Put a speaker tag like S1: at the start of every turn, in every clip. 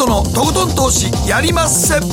S1: 誠のとことん投資やりまっせど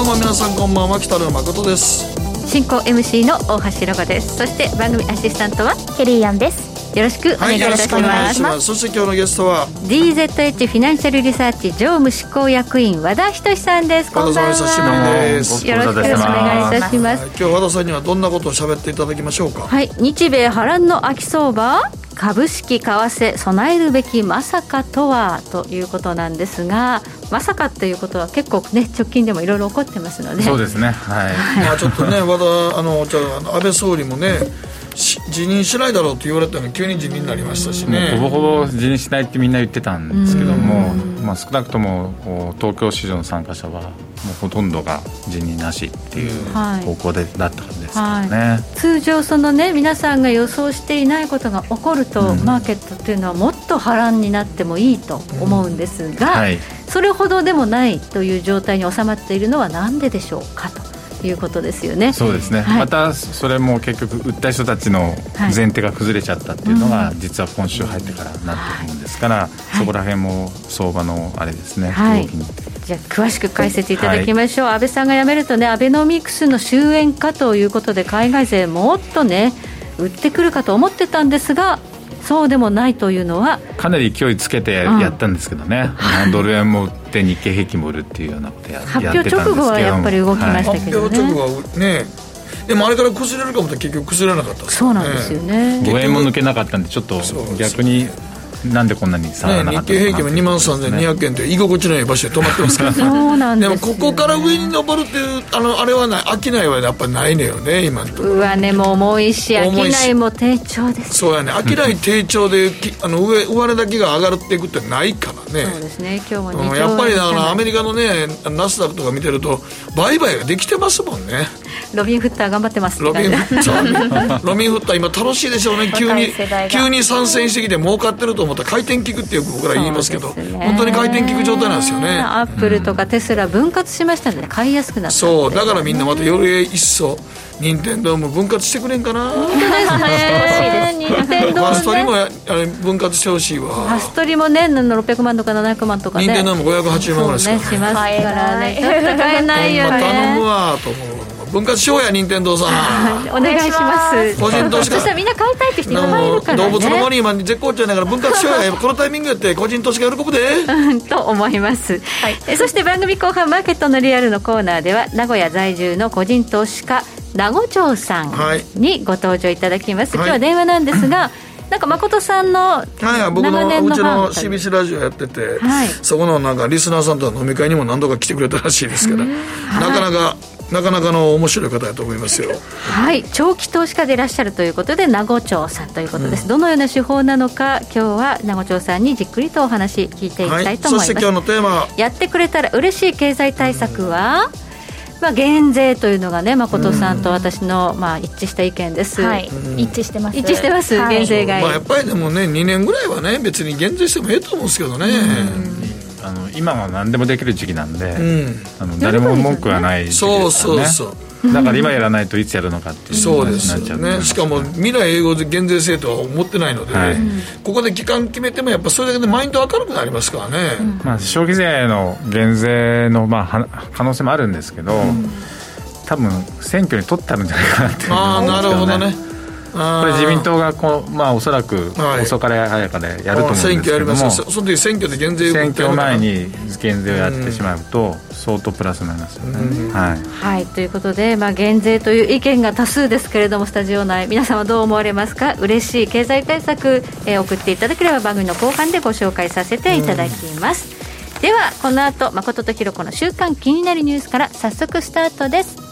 S1: うも皆さんこんばんは北野誠です。
S2: 進行 MC の大橋ロゴです。そして番組アシスタントは
S3: ケリーアンです。
S2: よろしくお願いいたします,、はい、します。
S1: そして今日のゲストは
S2: DZH フィナンシャルリサーチ常務執行役員和田仁さんです。
S1: こんばんは久しぶりです。
S2: よろしくお願いいたします、
S1: 今日和田さんにはどんなことを喋っていただきましょうか？
S2: はい日米波乱の秋相場株式為替備えるべきまさかとはということなんですがまさかということは結構ね直近でもいろいろ起こってますので。
S4: そうですね。はい、
S1: まあちょっとね和田あのじゃあ安倍総理もね辞任しないだろうと言われたのに急に辞任になりましたしね。
S4: ほぼほぼ辞任しないってみんな言ってたんですけども、まあ、少なくとも東京市場の参加者はもうほとんどが辞任なしっていう方向で、だったはずですからね、はい、
S2: 通常そのね皆さんが予想していないことが起こると、うん、マーケットっていうのはもっと波乱になってもいいと思うんですが、うん。はい、それほどでもないという状態に収まっているのは何ででしょうかと。いうことですよね。
S4: そうですね、はい、またそれも結局売った人たちの前提が崩れちゃったっていうのが、実は今週入ってからなってるもんですから、はい、そこら辺も相場のあれですね、
S2: はい、じゃあ詳しく解説いただきましょう、安倍さんが辞めるとねアベノミクスの終焉かということで海外勢もっとね売ってくるかと思ってたんですがそうでもないというのは
S4: かなり勢いつけてやったんですけどね、うん、ドル円も売って日経平均も売るっていうようなことや
S2: 発表直後はやっぱり動きましたけどね、
S1: はい、発表直後はねでもあれから崩れるかもって結局崩れなかった、ね、
S2: そうなんですよね。
S4: 5円も抜けなかったんでちょっと逆になんでこんなに下がらなかった
S1: ね、日経平均も2万3200円って居心地のいい場所で止まってますから
S2: そうなんで、
S1: ね、もここから上に登るっていうあのあれはない商いはやっぱりないのよね今のところ。
S2: 上値も重いし商いも低調です。
S1: そうやね商い低調であの上上値だけが上がっていくってないからね。
S2: そうですね今日も
S1: やっぱりだからアメリカのねナスダックとか見てると売買ができてますもんね。
S2: ロビンフッター頑張ってます
S1: ロビンフッター ロビンフッター今楽しいでしょうね。急に急に参戦してきて儲かってると思ったら回転効くってよく僕ら言いますけど、ね、本当に回転効く状態なんですよね。
S2: アップルとかテスラ分割しましたので買いやすくなった
S1: そう。だからみんなまたより一層任天堂も分割してくれんかな。
S2: 本当ですね。任天堂
S1: ファストリも分割してほしいわ。
S2: ファストリもね600万とか700万とかね。
S1: 任天堂も580万ぐらい
S2: しか、ね、しますからね。買えないよね。
S1: 頼むわと思う分割しようや任天堂さ
S2: ん。お願いします。
S1: 個人投資家。
S2: そしたらみんな買いたいって人いっぱいいるから、ね、
S1: 動物の森今絶好調だから分割しようやこのタイミングやって個人投資家喜ぶで。
S2: と思います、はい、えそして番組後半マーケットのリアルのコーナーでは名古屋在住の個人投資家名護町さんにご登場いただきます、はい、今日は電話なんですが、なんか誠さんのはい
S1: 僕のうちの CBC ラジオやってて、はい、そこのなんかリスナーさんとの飲み会にも何度か来てくれたらしいですから、なかなかなかなかの面白い方だと思いますよ。
S2: はい。長期投資家でいらっしゃるということで名護町さんということです、うん、どのような手法なのか今日は名護町さんにじっくりとお話聞いていきたいと思います、はい、そして
S1: 今日のテーマ
S2: やってくれたら嬉しい経済対策は、うんまあ、減税というのがね誠さんと私の、まあ、一致した意見です、
S3: はい、一致してます。
S2: 一致してます、はい、減税外、
S1: まあ、やっぱりでもね2年ぐらいはね別に減税してもええと思うんですけどね、
S4: あの今は何でもできる時期なんで、あの誰も文句はない時期です。
S1: からねそうそうそう
S4: だから今やらないといつやるのかっていう
S1: そうですね。しかも未来英語で減税制とは思ってないので、はい、ここで期間決めてもやっぱそれだけでマインド明るくなりますからね、
S4: まあ、消費税の減税の、まあ、可能性もあるんですけど、うん。多分選挙に取ってあるんじゃないかなっていうあ
S1: あなるほどね
S4: これ自民党がこう、まあ、おそらく遅かれ早かれやると思うんですけども、
S1: その時選挙で減税
S4: 選挙前に減税をやってしまうと、相当プラスになりますよね、はい、
S2: はい、ということで、まあ、減税という意見が多数ですけれどもスタジオ内。皆様どう思われますか？嬉しい経済対策、えー、送っていただければ番組の後半でご紹介させていただきます、ではこの後誠とひろ子の週刊気になるニュースから早速スタートです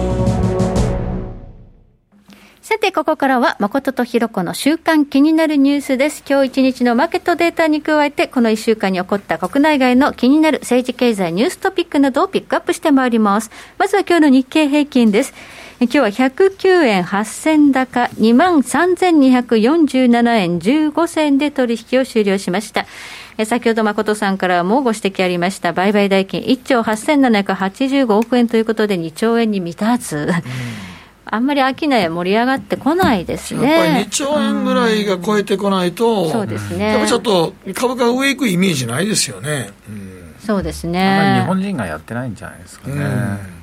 S2: さて、ここからは、誠とひろこの週間気になるニュースです。今日一日のマーケットデータに加えて、この1週間に起こった国内外の気になる政治経済ニューストピックなどをピックアップしてまいります。まずは今日の日経平均です。今日は109円8銭高、23,247円15銭で取引を終了しました。先ほど誠さんからもご指摘ありました、売買代金1兆8785億円ということで2兆円に満たず。うんあんまり商い盛り上がってこないですね。
S1: やっぱり2兆円ぐらいが超えてこないと、
S2: うん、そうですね。
S1: やっぱちょっと株価上行くイメージないですよね。
S2: うん、そうですね。
S4: 日本人がやってないんじゃないですかね。うん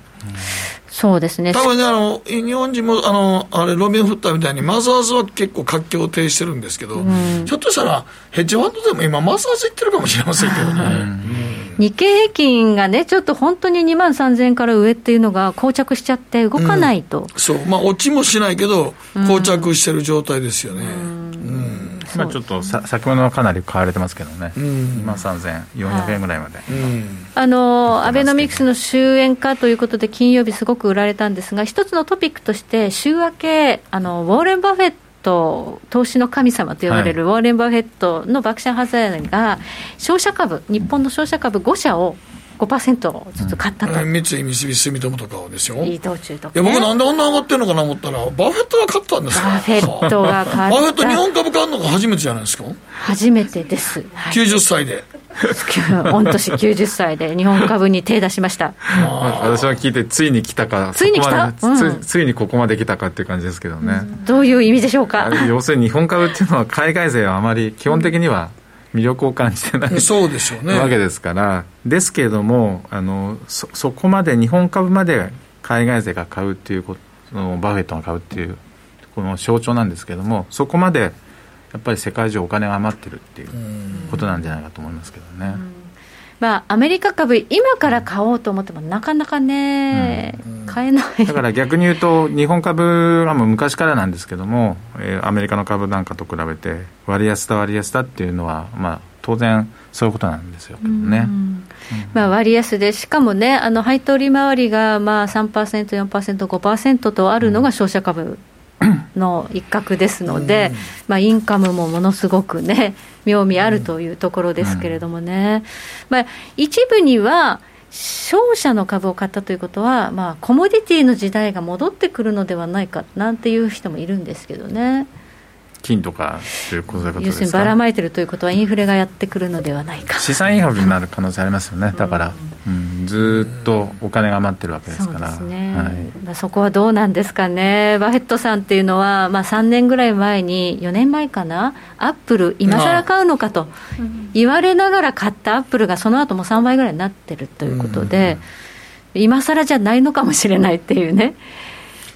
S2: そうですね。
S1: 多分ね、あの、日本人も、あの、あれ、ロビン・フッターみたいに、マザーズは結構活況を呈してるんですけど、うん、ひょっとしたら、ヘッジファンドでも今、マザーズいってるかもしれませんけどね。
S2: 日経平均がね、ちょっと本当に2万3000円から上っていうのが、膠着しちゃって動かないと。うん、
S1: そう、まあ、落ちもしないけど、膠着してる状態ですよね。うん。
S4: まあ、ちょっとさ先物はかなり買われてますけどね、うん、2万3400円ぐらいまで、はいうん、
S2: あのアベノミクスの終焉化ということで、金曜日、すごく売られたんですが、一つのトピックとして、週明け、あのウォーレン・バフェット投資の神様と呼ばれるウォーレン・バフェットのバークシャー・ハサウェイが、商社株、日本の商社株5社を5%ずつ買ったと、
S1: うん、三井三菱住友とかですよ。
S2: 伊藤忠と
S1: か、ね、いや僕なんであんな上がってるのかな思ったらバフェットが買ったんですか
S2: バフェットが買った。バ
S1: フェット日本株買うのが初めてじゃないですか？
S2: 初めてです、
S1: はい、90歳で
S2: 御年90歳で日本株に手出しました。
S4: 私は聞いてついに来たか
S2: ついに来た、
S4: うん、ついにここまで来たかっていう感じですけどね、
S2: どういう意味でしょうか？
S4: 要するに日本株っていうのは海外勢はあまり基本的には、魅力を感じてない
S1: そうでしょう、ね、
S4: わけですから。ですけれどもあのそそこまで日本株まで海外勢が買うっていうことバフェットが買うっていうこの象徴なんですけれどもそこまでやっぱり世界中お金が余ってるっていうことなんじゃないかと思いますけどね。
S2: まあ、アメリカ株、今から買おうと思っても、なかなかね、うん、買えない。
S4: だから逆に言うと、日本株はもう昔からなんですけども、えー、アメリカの株なんかと比べて、割安だ、割安だっていうのは、まあ、当然、そういうことなんですよけどね。うん。
S2: まあ、割安で、しかもね、あの配当利回りがまあ3%、4%、5%とあるのが商社株の一角ですので、まあ、インカムもものすごくね、妙味あるというところですけれどもね、まあ、一部には、商社の株を買ったということは、まあ、コモディティの時代が戻ってくるのではないかなんていう人もいるんですけどね。
S4: 金とかということ
S2: 要するにばらまいてるということは、インフレがやってくるのではないか。
S4: 資産インフレになる可能性ありますよね、だから、うん、ずっとお金が余ってるわけですから、そ、ね。はい。
S2: まあ、そこはどうなんですかね、バフェットさんっていうのは、まあ、3年ぐらい前に、4年前かな、アップル、今更買うのかと言われながら買ったアップルが、その後も3倍ぐらいになってるということで、今更じゃないのかもしれないっていうね。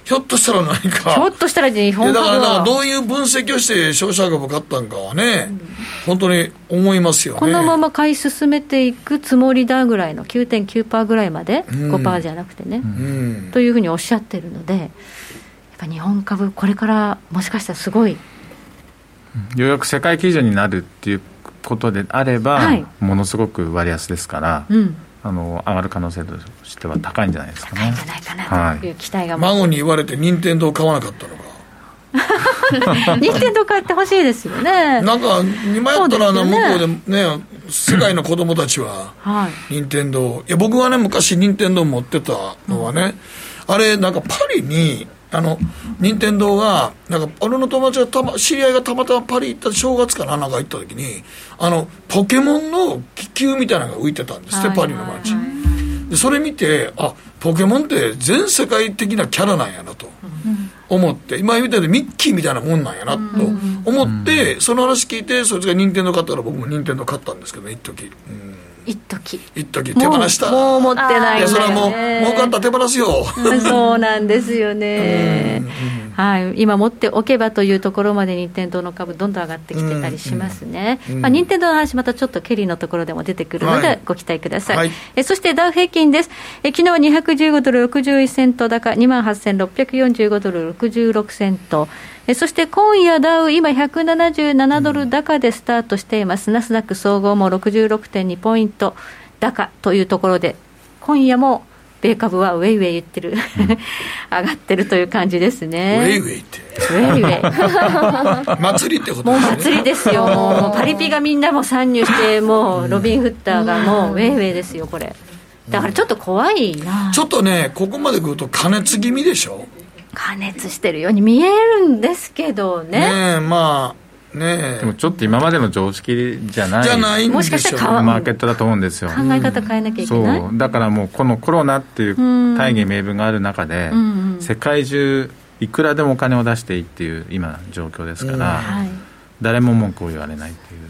S1: ひょっとしたら何か。
S2: ひょっとしたら日本
S1: 株は。だからどういう分析をして商社株買ったんかはね、うん、本当に思いますよね。
S2: このまま買い進めていくつもりだぐらいの9.9%ぐらいまで、うん、5%じゃなくてね、うん、というふうにおっしゃってるので、やっぱ日本株、これからもしかしたらすごい。
S4: ようやく世界基準になるっていうことであれば、はい、ものすごく割安ですから、うんあの上がる可能性としては高いんじゃないですかね。高いんじゃないか
S2: なという期待が、
S1: 孫に言われて任天堂買わなかったのか。
S2: 任天堂買ってほしいですよね。
S1: なんか今やったら、ね、向こうでね世界の子供たちは任天堂、いや僕はね昔任天堂持ってたのはね、あれなんかパリにあの、任天堂が、なんか、俺の友達がたま、知り合いがたまたまパリ行った正月かな、なんか行った時に、あの、ポケモンの気球みたいなのが浮いてたんですって、パリの街。で、それ見て、あ、ポケモンって全世界的なキャラなんやなと。思って、今言ったようにミッキーみたいなもんなんやなと思って、その話聞いて、そいつが任天堂買ったら僕も任天堂買ったんですけどね、一時。うん。
S2: 一時。
S1: 一時。手放した。
S2: もう持ってないんだよ、ね、いや
S1: それはもう儲かった手放すよ。
S2: そうなんですよね、はい、今持っておけばというところまで任天堂の株どんどん上がってきてたりしますね、まあ、任天堂の話またちょっとケリーのところでも出てくるのでご期待ください、はい、えそしてダウ平均です。え昨日は215ドル61セント高2万8645ドル66セント。えそして今夜ダウ、今177ドル高でスタートしています、ナスダック総合も66.2ポイント高というところで、今夜も米株はウェイウェイ言ってる、上がってるという感じですね。
S1: ウェイウェイって。
S2: ウェイウェ
S1: イ。祭りってこと
S2: もう祭りですよ。もうパリピがみんなも参入して、もうロビン・フッターがもうウェイウェイですよ、これ。だからちょっと怖いな、
S1: ちょっとね、ここまで来ると加熱気味でしょ？
S2: 加熱してるように見えるんですけどね。
S1: ねまあね
S4: でもちょっと今までの常識じゃない
S1: じゃない
S2: もしかしたら
S4: マーケットだと思うんですよ。
S2: 考え方変えなきゃいけない、
S4: そう。だからもうこのコロナっていう大義名分がある中で、世界中いくらでもお金を出していいっていう今状況ですから、誰も文句を言われないっていう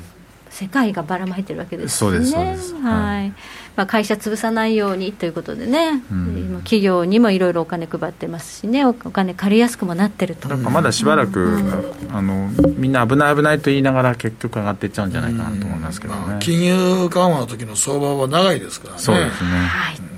S2: 世界がばらまいてるわけですね。
S4: そうですそうです。
S2: はい、まあ、会社潰さないようにということでね、うん、企業にもいろいろお金配ってますしね。お金借りやすくもなってると。
S4: まだしばらく、うん、あのみんな危ない危ないと言いながら結局上がっていっちゃうんじゃないかなと思いますけどね、まあ、
S1: 金融緩和の時の相場は長いですからね。
S4: そうですね、
S2: はい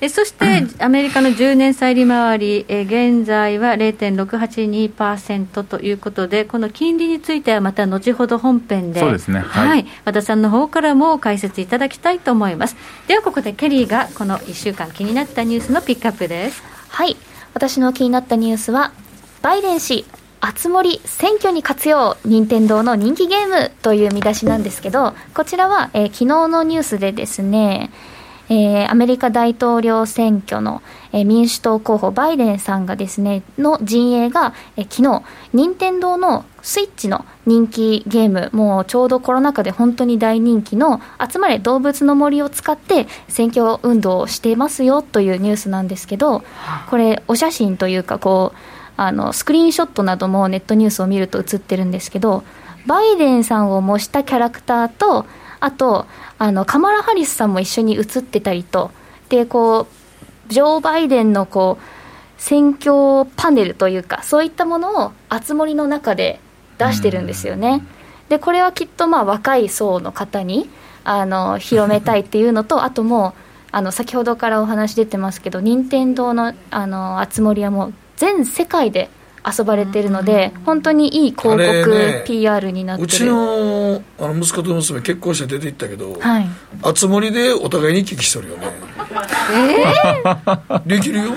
S2: えそして、アメリカの10年債利回り、え現在は0.682%ということで、この金利についてはまた後ほど本編で、
S4: そうですね、
S2: はい、はい、和田さんの方からも解説いただきたいと思います。ではここでケリーがこの1週間気になったニュースのピックアップです。
S3: はい、私の気になったニュースは、バイデン氏、熱盛選挙に活用任天堂の人気ゲームという見出しなんですけどこちらは、えー、昨日のニュースでですねえー、アメリカ大統領選挙の、えー、民主党候補バイデンさんがですねの陣営が、えー、昨日任天堂のスイッチの人気ゲームもうちょうどコロナ禍で本当に大人気の「集まれ動物の森」を使って選挙運動をしていますよというニュースなんですけどこれお写真というかこうあのスクリーンショットなどもネットニュースを見ると映ってるんですけどバイデンさんを模したキャラクターとあとあのカマラ・ハリスさんも一緒に写ってたりとでこうジョー・バイデンのこう選挙パネルというかそういったものを熱盛の中で出してるんですよね。でこれはきっとまあ若い層の方にあの広めたいっていうのと あともうあの先ほどからお話出てますけど任天堂のあの熱盛はもう全世界で遊ばれてるので、本当にいい広告、ね、PR になってる。
S1: うちのあの息子と娘結婚して出て行ったけど、はい、あつ森でお互いに行き来しとるよね。
S2: え
S1: ー、できるよ。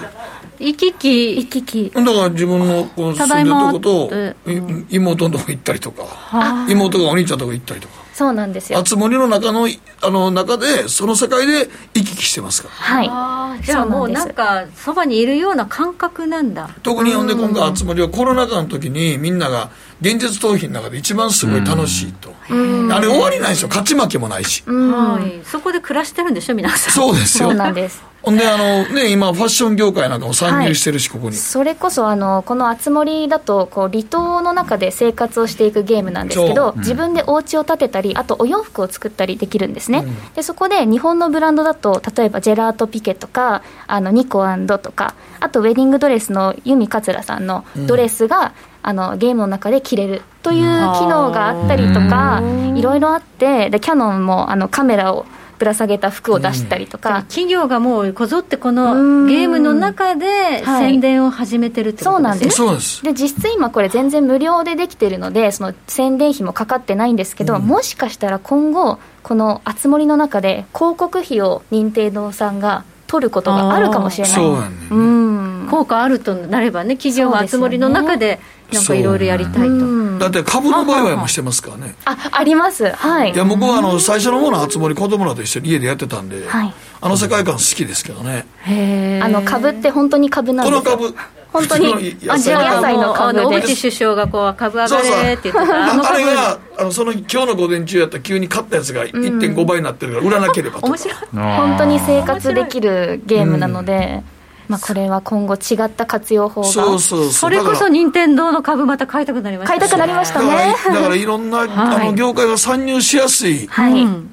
S2: 行き来？行き来。
S1: だから自分のこの住んでるとこと妹のとこ行ったりとか妹がお兄ちゃんのとこ行ったりとか
S3: そうなんですよ。
S1: 熱森の中のあの中でその世界で行き来してますから。
S3: はい。
S2: じゃあもうなんかそばにいるような感覚なんだ。
S1: 特にほんで今回熱森はコロナ禍の時にみんなが現実逃避の中で一番すごい楽しいと。あれ終わりないですよ。勝ち負けもないし。
S2: はい。そこで暮らしてるんでしょ皆さん。
S1: そうですよ。
S3: そうなんです
S1: ほんであの、ね、今、ファッション業界なんかも参入してるし、はい、ここに。
S3: それこそあのこの「あつ森」だとこう離島の中で生活をしていくゲームなんですけど、う。ん、自分でお家を建てたりあとお洋服を作ったりできるんですね、うん、でそこで日本のブランドだと例えばジェラートピケとかあのニコとかあとウェディングドレスの由美桂さんのドレスが、うん、あのゲームの中で着れるという機能があったりとかいろいろあってでキャノンもあのカメラをぶら下げた服を出したりとか、うん、
S2: 企業がもうこぞってこのゲームの中で宣伝を始めてるってことですね、
S1: そうなんです。
S3: で実質今これ全然無料でできてるのでその宣伝費もかかってないんですけど、うん、もしかしたら今後このあつ森の中で広告費を任天堂さんが取ることがあるかもしれない。
S1: そうなんね、うん。
S2: 効果あるとなればね企業はあつ森の中でなんかいろいろやりたいと、
S1: だって株の売買もしてますからね。
S3: ああります。はい。
S1: いや僕はあの最初の方のあつ森子供らと一緒に家でやってたんで、はい、あの世界観好きですけどね。
S3: へえあの株って本当に株なんです
S1: この株。
S3: 本当に
S2: 野菜の株で。小渕首相がこう株上がれって言ってた。
S1: あれがあのその今日の午前中やったら急に買ったやつが1.5倍になってるから売らなければと
S2: 面白い。
S3: 本当に生活できるゲームなので、うんまあ、これは今後違った活用法が。
S1: そうそうそう。
S2: それこそ任天堂の株また買いたくなりました、
S3: ね、買いたくなりました。ね
S1: だからい。ろんな、はい、あの業界が参入しやすい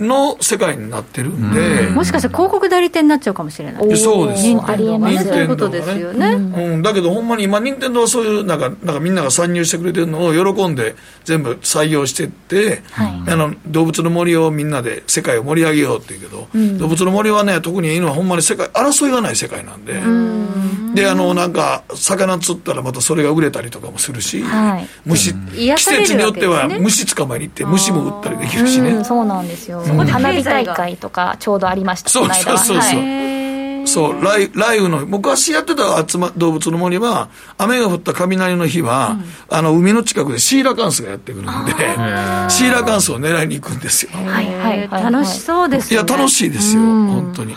S1: の世界になってるんで、
S2: うん、もしかしたら広告代理店になっちゃうかもしれない。
S1: そうです。任
S2: 天堂ねそういうことですよね、
S1: うん、だけどほんまに今任天堂はそういうなんかなんかみんなが参入してくれてるのを喜んで全部採用してって、はい、あの動物の森をみんなで世界を盛り上げようっていうけど、うん、動物の森はね特にいいのはほんまに世界争いがない世界なんで、うんであのなんか魚釣ったらまたそれが売れたりとかもするし、はい、虫、季節によっては虫捕まえに行って虫も売ったりできるしね、
S3: そうなんですよ、花火大会とかちょうどありました
S1: そうそうそうそう、はい、そう雷雷雨の昔やってた集、ま、動物の森は雨が降った雷の日は、うん、あの海の近くでシーラカンスがやってくるんでシーラカンスを狙いに行くんですよ。
S2: はいはい楽しそうです、ね、
S1: いや楽しいですよ、うん、本当に、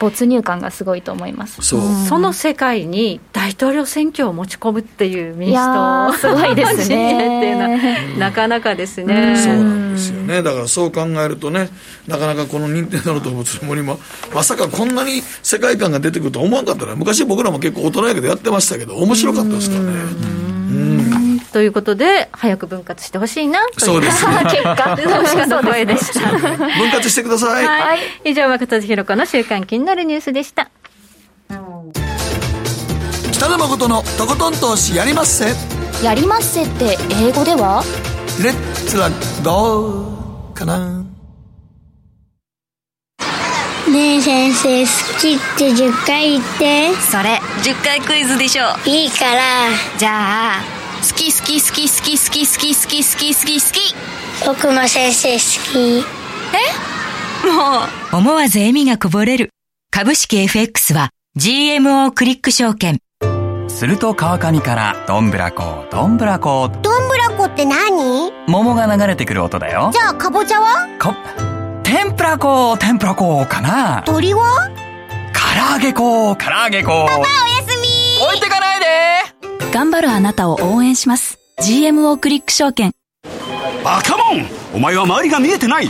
S3: 没入感がすごいと思います。
S2: そう。その世界に大統領選挙を持ち込むっていう民主党。
S3: すごいですね。
S2: っていうのはなかなかですね。
S1: そうなんですよね。だからそう考えるとねなかなかこの任天堂の動物の森もまさかこんなに世界観が出てくると思わなかったら昔僕らも結構大人やけどやってましたけど面白かったですからね。うん。
S2: ということで早く分割してほしいなという
S1: そうですね。
S2: 結果の声でした。
S1: 分割してください、
S2: はい、以上若田ひろ子の週刊気になるニュースでした。
S1: 北野誠のとことん投資やりまっせ。
S3: やりまっせって英語では？
S1: レッツラゴーかな
S5: ねえ先生好きって10回言って。
S6: それ10回クイズでしょ。
S5: いいから。
S6: じゃあ好き好き好き好き好き好き好き好き好き好き
S5: 僕も先生好き。
S6: え？もう。思わず笑みがこぼれる。株式 FX は GMO クリック証券。
S7: すると川上からどんぶらこどんぶらこ
S5: どんぶらこって何？
S7: 桃が流れてくる音だよ。
S5: じゃあかぼちゃは？
S7: こ天ぷら粉天ぷら粉かな。
S5: 鳥は
S7: 唐揚げ粉。唐揚げ粉。パ
S5: パおやすみ。
S7: 置いてかないで。
S6: 頑張るあなたを応援します。GMO クリック証券。
S8: バカモン。お前は周りが見えてない。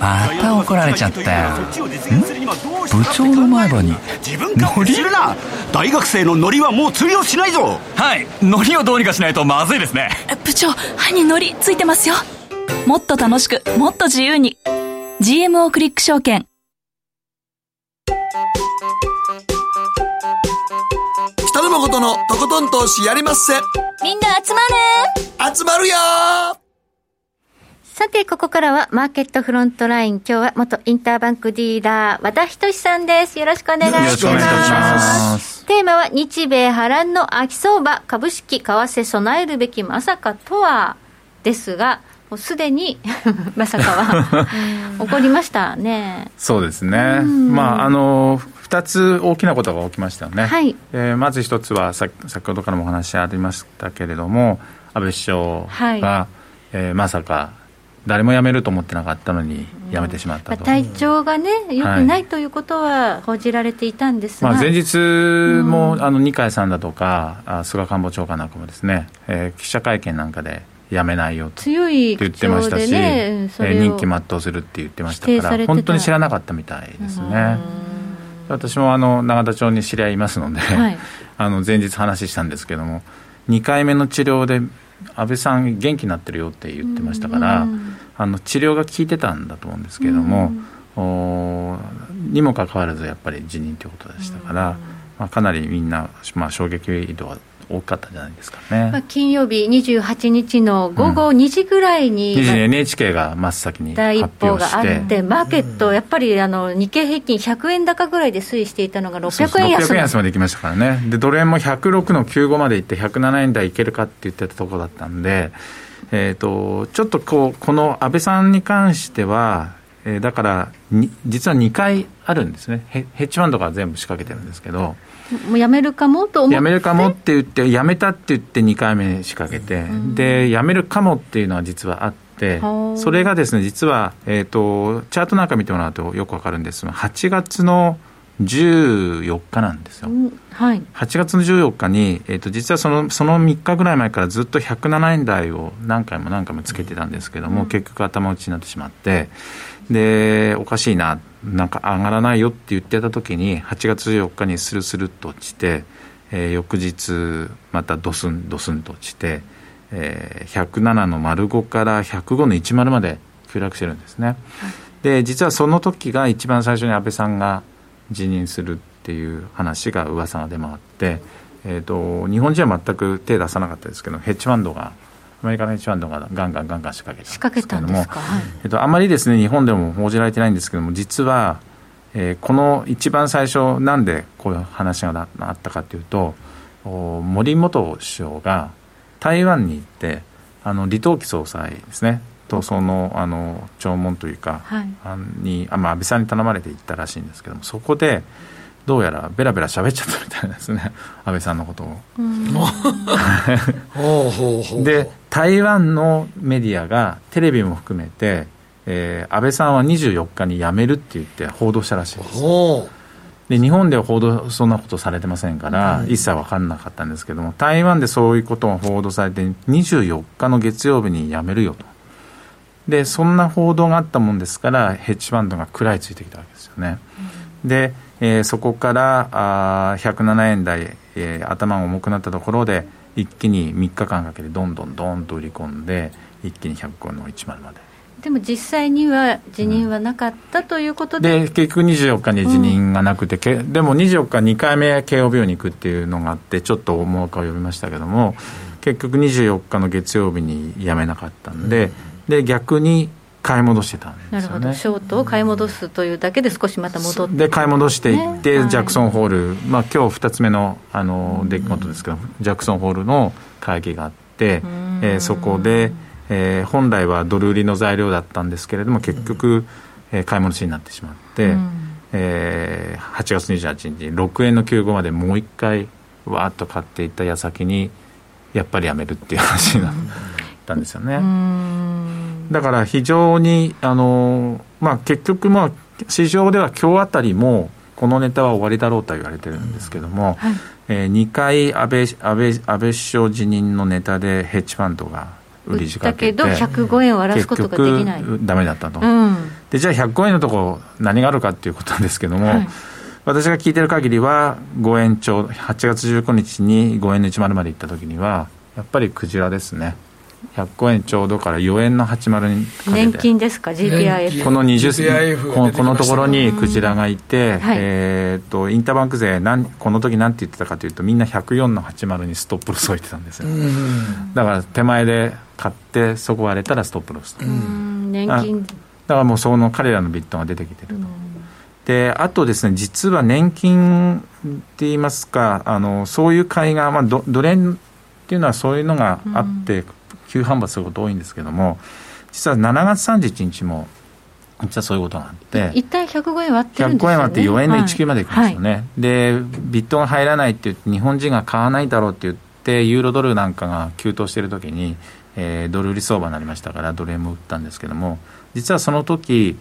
S7: また怒られちゃったよ。部長の前歯に。
S8: 自分かするな。大学生のノリはもう通用しないぞ。
S7: はい。ノリをどうにかしないとまずいですね。
S6: 部長歯にノリついてますよ。もっと楽しくもっと自由に GMO クリック証券
S1: 北野誠のとことん投資やりまっせ
S6: みんな集ま
S1: る集まるよ
S2: さて、ここからはマーケットフロントライン。今日は元インターバンクディーラー、和田仁さんです。よろしくお願いします。よろしくお願いします。テーマは、日米波乱の秋相場、株式、為替備えるべきまさかとは、ですが、もうすでに まさかは起こりましたね。
S4: そうですね。まああの2つ大きなことが起きましたよね。はい、えー、まず1つは先ほどからもお話ありましたけれども安倍首相が、はい、えー、まさか誰も辞めると思ってなかったのに辞めてしまったと、
S2: 体調がね、よくないということは報じられていたんですが、
S4: まあ、前日も、あの二階さんだとか、菅官房長官なんかもですね、えー、記者会見なんかで、やめないよと。言ってましたし、ね、任期全うするって言ってましたから、本当に知らなかったみたいですね。私もあの永田町に知り合いますので、はい、あの前日話したんですけども、2回目の治療で安倍さん、元気になってるよって言ってましたから、あの治療が効いてたんだと思うんですけれども、おにもかかわらずやっぱり辞任ということでしたから、まあ、かなりみんな、まあ、衝撃度は大きかったんじゃないですかね、まあ、
S2: 金曜日28日の午後2時ぐらいに、
S4: うん、NHK が真っ先に第一報があ
S2: ってマーケット、やっぱりあの日経平均100円高ぐらいで推移していたのが600円安
S4: 600円安までいきましたからね。でドル円も106の95までいって107円台いけるかって言ってたところだったんでえーと、ちょっとこうこの安倍さんに関しては、えー、だから実は2回あるんですね。ヘッジファンドが全部仕掛けてるんですけど。
S2: もうやめるかもと思って。
S4: やめるかもって言ってやめたって言って2回目仕掛けて、うん、でやめるかもっていうのは実はあってそれがですね実は、えーと、チャートなんか見てもらうとよくわかるんですが8月の14日なんですよ、うんはい、8月の14日に、えーと、実はそのその3日ぐらい前からずっと107円台を何回も何回もつけてたんですけども、うん、結局頭打ちになってしまってでおかしいななんか上がらないよって言ってた時に8月14日にスルスルっと落ちて、えー、翌日またドスンドスンと落ちて、えー、107の丸5から105の10まで急落してるんですね、で実はその時が一番最初に安倍さんが辞任するっていう話が噂が出回って、えーと、日本人は全く手出さなかったですけどヘッジファンドがアメリカのヘッジファンドがガンガンガンガン仕掛けた仕掛けたんですか、はい、えっと、あまりですね日本でも報じられてないんですけども実は、えー、この一番最初なんでこういう話があったかというと森元首相が台湾に行ってあの李登輝総裁ですねとそのあの弔問というか、はい、あにあ、まあ、安倍さんに頼まれて行ったらしいんですけどもそこでどうやらベラベラ喋っちゃったみたいですね安倍さんのことを。で台湾のメディアがテレビも含めて、えー、安倍さんは24日に辞めるって言って報道したらしいです。で日本では報道そんなことされてませんから、うん、一切分からなかったんですけども台湾でそういうことが報道されて24日の月曜日に辞めるよと。でそんな報道があったもんですからヘッジファンドが食らいついてきたわけですよね、うん、で、えー、そこからあ107円台、えー、頭が重くなったところで一気に3日間かけてどんどんどんと売り込んで一気に105の10まで。
S2: でも実際には辞任はなかったということで、
S4: うん、で結局24日に辞任がなくて、うん、でも24日2回目慶応病院に行くっていうのがあってちょっと思惑を呼びましたけども結局24日の月曜日に辞めなかったんで、で逆に買い戻してたんですよ、ね、なるほど。
S2: ショートを買い戻すというだけで少しまた戻って。
S4: で買い戻していって、ね、ジャクソンホール、まあ今日2つ目のあの出来事ですけど、ジャクソンホールの会議があって、えー、そこでえー、本来はドル売りの材料だったんですけれども結局、えー、買い戻しになってしまって、うん、えー、8月28日に6円の95までもう一回わーっと買っていった矢先にやっぱりやめるっていう話になったんですよね。だから非常にあの、まあ、結局、まあ、市場では今日あたりもこのネタは終わりだろうとは言われてるんですけども、はい、えー、2回安倍安倍安倍首相辞任のネタでヘッジファンドが売り仕掛けて
S2: だけど105円を割らすことができない。
S4: ダメだったと、うん、でじゃあ105円のとこ何があるかっていうことなんですけども、はい、私が聞いてる限りは5円超8月19日に5円の10まで行った時にはやっぱりクジラですね105円ちょうどから4円の80に
S2: 年金ですか？GPIF
S4: この20このこのところにクジラがいて、はい、えー、とインターバンク税なんこの時なんて言ってたかというとみんな104の80にストップロスを置いてたんですよ。だから手前で買ってそこ割れたらストップロス
S2: 年金。だ
S4: からもうその彼らのビットが出てきてると。であとですね実は年金って言いますかあのそういう買いが、まあ、ドドレンっていうのはそういうのがあって、急反発すること多いんですけども実は7月31日も実はそういうことがあって
S2: 一旦105円割ってるんですよ、ね、
S4: 105円割って4円の19までいくんですよね、はい。はい、でビットが入らないって言って日本人が買わないだろうって言ってユーロドルなんかが急騰している時に、えー、ドル売り相場になりましたからドル円も売ったんですけども実はその時、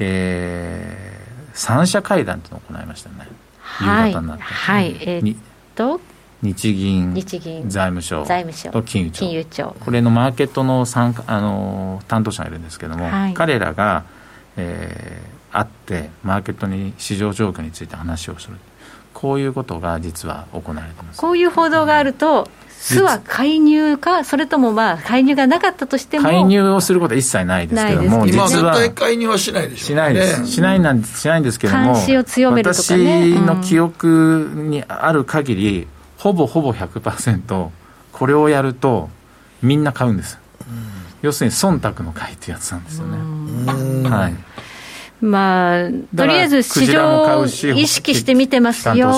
S4: えー、三者会談というのを行いましたね、
S2: はい、夕方になって、はい。えー、っと
S4: 日銀
S2: 日銀。
S4: 財務省
S2: 財務省。
S4: と金融庁。
S2: 金融庁。
S4: これのマーケットの参あの担当者がいるんですけども、はい、彼らが、えー、会ってマーケットに市場状況について話をする。こういうことが実は行われてます。
S2: こういう報道があると、巣は介入か、それともまあ介入がなかったとしても
S4: 介入をすることは一切ないですけども、
S1: 今、絶対介入はしないでしょ
S4: しないです、しないなんしないんですけども、
S2: 監視を強めるとか、ね、
S4: 私の記憶にある限り、ほぼほぼ100%これをやるとみんな買うんです、うん、要するに忖度の買いってやつなんですよね。はい。
S2: まあ、とりあえず市場を意識して見てますよ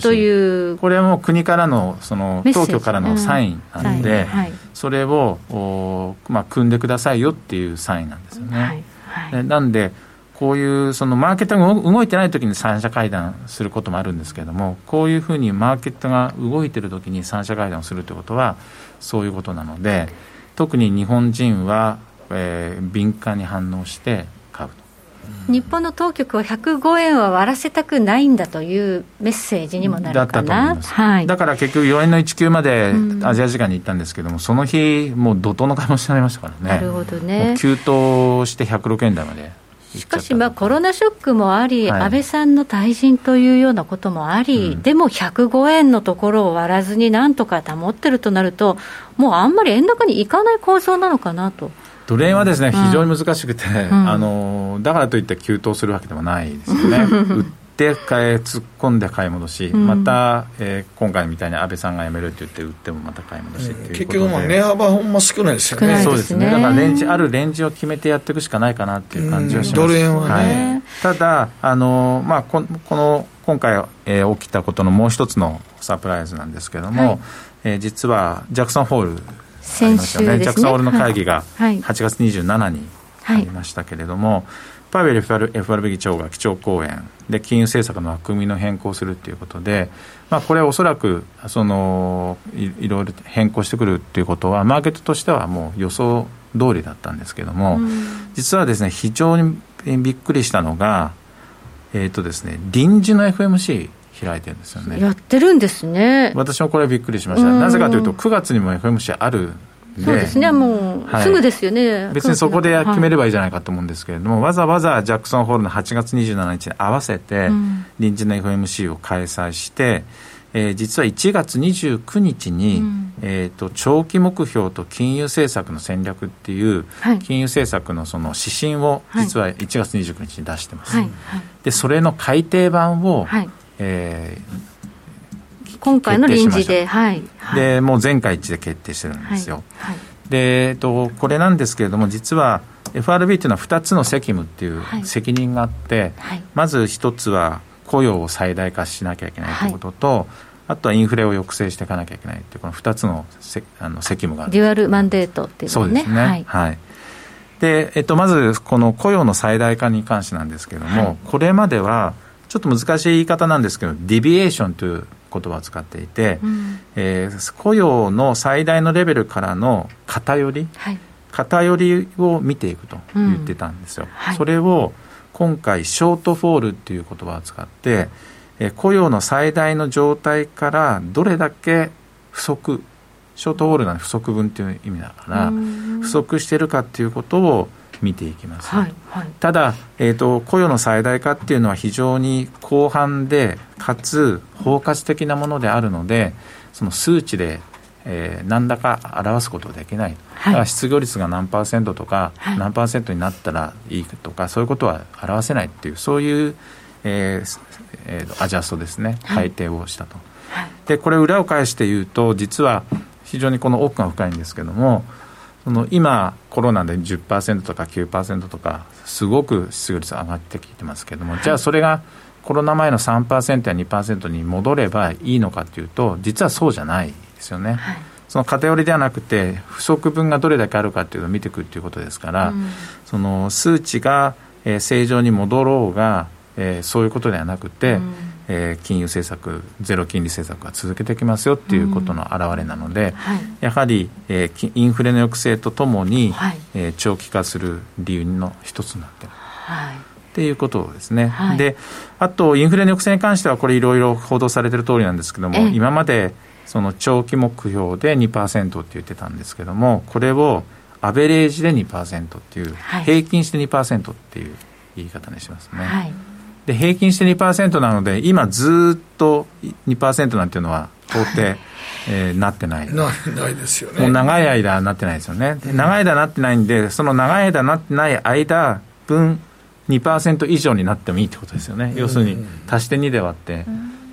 S2: という。
S4: これはもう国からのその当局からのサインなんで、うんはい、それをお、まあ、組んでくださいよっていうサインなんですよね。はいはい、なんでこういうそのマーケットが動いてない時に三者会談することもあるんですけれどもこういうふうにマーケットが動いてる時に三者会談をするということはそういうことなので特に日本人は、えー、敏感に反応して買う
S2: と。日本の当局は105円は割らせたくないんだというメッセージにもなるかな。だ
S4: はい、だから結局4円の19までアジア時間に行ったんですけども、その日もう怒涛の買い戻しになりましたからね。
S2: なるほどね。
S4: 急騰して106円台まで
S2: しかし、まあ、コロナショックもあり、はい、安倍さんの退陣というようなこともあり、うん、でも105円のところを割らずになんとか保ってるとなると、もうあんまり円高にいかない構造なのかなと。
S4: ドル円はですね、非常に難しくて、うん、あのだからといって急騰するわけでもないですよね。って買い突っ込んで買い戻し、うん、また、えー、今回みたいに安倍さんが辞めるって言って売ってもまた買い戻しっていうことで、
S1: 結局も値幅ほんま少ないですよね。
S4: そうですね。だからレンジあるレンジを決めてやっていくしかないかなっていう感じはします、ド
S1: ル円はね、
S4: はい、ただあの、まあ、ここの今回、えー、起きたことのもう一つのサプライズなんですけども、はい、えー、実はジャクソンホール
S2: 先週、ね、
S4: ジャクソンホールの会議が8月27にありましたけれども、はいパウエル FRB 議長が基調講演。で金融政策の枠組みの変更するということで、まあ、これはおそらくそのいいろいろ変更してくるということはマーケットとしてはもう予想通りだったんですけども、うん、実はですね非常にびっくりしたのが、えーとですね、臨時の FMC 開いてるんですよね。
S2: やってるんですね。
S4: 私もこれびっくりしました、なぜかというと9月にも FMC ある
S2: そうですね、もう、すぐですよね、
S4: 別にそこで決めればいいじゃないかと思うんですけれども、はい、わざわざジャクソンホールの8月27日に合わせて、臨時の FMC を開催して、えー、実は1月29日に、うん、えーと、長期目標と金融政策の戦略っていう、はい、金融政策のその指針を実は1月29日に出してます、はい、でそれの改訂版を、はい、え
S2: ー、今回の臨時で、はい、
S4: でもう全会一致で決定してるんですよ、で、えーと、これなんですけれども実は FRB というのは2つの責務っていう責任があって、まず1つは雇用を最大化しなきゃいけないということと、あとはインフレを抑制していかなきゃいけないというこの2つのせあの責務がある
S2: デュアルマンデートっていう
S4: のね。そうですね。はい、はい。でえっと、まずこの雇用の最大化に関してなんですけれども、はい、これまではちょっと難しい言い方なんですけどディビエーションという言葉を使っていて、うん、えー、雇用の最大のレベルからの偏り、はい、偏りを見ていくと言ってたんですよ、うんはい、それを今回ショートフォールっていう言葉を使ってえ雇用の最大の状態からどれだけ不足ショートホールな不足分という意味だから不足しているかということを見ていきます、はいはい、ただ、えーと、雇用の最大化っていうのは非常に広範でかつ包括的なものであるのでその数値で、えー、何らか表すことができない、はい、だから失業率が何パーセントとか、何パーセントになったらいいとかそういうことは表せないっていうそういうえーえー、アジャストですね、改定をしたと、はい、でこれ裏を返して言うと実は非常にこの奥が深いんですけどもその今コロナで10%とか9%とかすごく失業率上がってきてますけども、はい、じゃあそれがコロナ前の3%や2%に戻ればいいのかというと実はそうじゃないですよね。はい。その偏りではなくて不足分がどれだけあるかっていうのを見ていくっていうことですから、うん、その数値が、えー、正常に戻ろうがえー、そういうことではなくて、うん、えー、金融政策ゼロ金利政策が続けてきますよっていうことの表れなので、うんはい、やはり、えー、インフレの抑制とともに、はい、えー、長期化する理由の一つになっている。はい。っていうことですね、はい、であと、インフレの抑制に関しては、これ、いろいろ報道されてる通りなんですけども、今までその長期目標で2%って言ってたんですけども、これをアベレージで2%っていう、はい、平均して2%っていう言い方にしますね。はいで平均して2%なので今ずっと2%なんていうのは到底、えー、なってない。
S1: なないですよね。
S4: もう長い間なってないですよね、長い間なってないんでその長い間なってない間分2%以上になってもいいってことですよね、要するに足して2で割って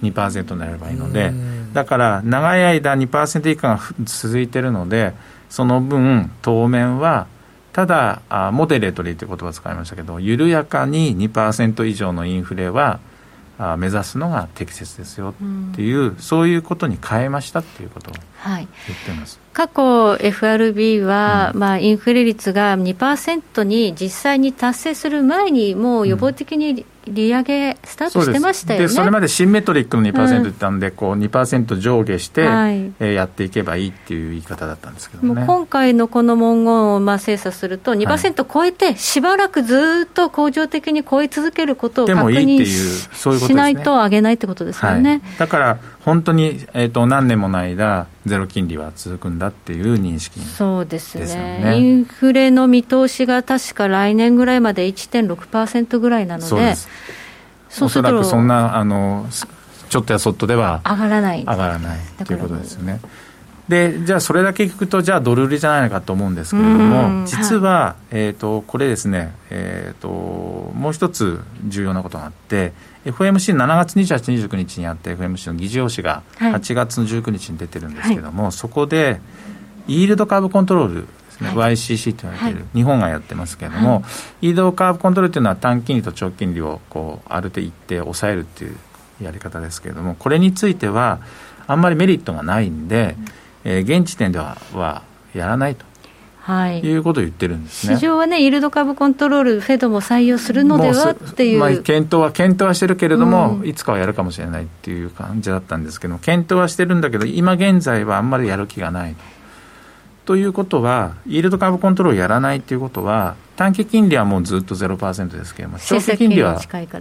S4: 2%になればいいので、だから長い間2%以下が続いてるのでその分当面はただあ、モデレートリーという言葉を使いましたけど、緩やかに2%以上のインフレはあ目指すのが適切ですよっていう、うん、そういうことに変えましたっていうことを言ってます。
S2: 過去 FRB は、うん、まあ、インフレ率が2%に実際に達成する前にもう予防的に利上げスタートしてましたよね。
S4: それまでシンメトリックの2%言ったんで、うん、こう2%上下して、はい、えー、やっていけばいいっていう言い方だったんですけどね。
S2: 今回のこの文言をまあ精査すると2%超えてしばらくずっと恒常的に超え続けることを確認しないと上げないってことですよね。はい、
S4: だから本当に、えーと、何年もの間ゼロ金利は続くんだっていう認識、ね、
S2: そうですね。インフレの見通しが確か来年ぐらいまで1.6%ぐらいなので
S4: そうです。おそらくそんなあのちょっとやそっとでは
S2: 上がらない。
S4: 上がらないということですよね。でじゃあそれだけ聞くとじゃあドル売りじゃないのかと思うんですけれども実は、はい、えーと、これですね、えーと、もう一つ重要なことがあって FMC7 月28、29日にあった FMC の議事要旨が8月の19日に出てるんですけども、はい、そこでイールドカーブコントロールですね、はい、YCC と言われている、はい、日本がやってますけれども、イールドカーブコントロールというのは短金利と長金利をこうある程度一定抑えるっていうやり方ですけれどもこれについてはあんまりメリットがないんで、うん。えー、現時点でははやらないとはい、いうことを言ってるんです
S2: ね。市場はね、イールド株コントロール、フェドも採用するのではっていう、まあ、
S4: 検討は検討はしてるけれども、うん、いつかはやるかもしれないっていう感じだったんですけど、検討はしてるんだけど、今現在はあんまりやる気がない。と。いうことは、イールド株コントロールやらないということは、短期金利はもうずっと0%ですけれども、長期金利は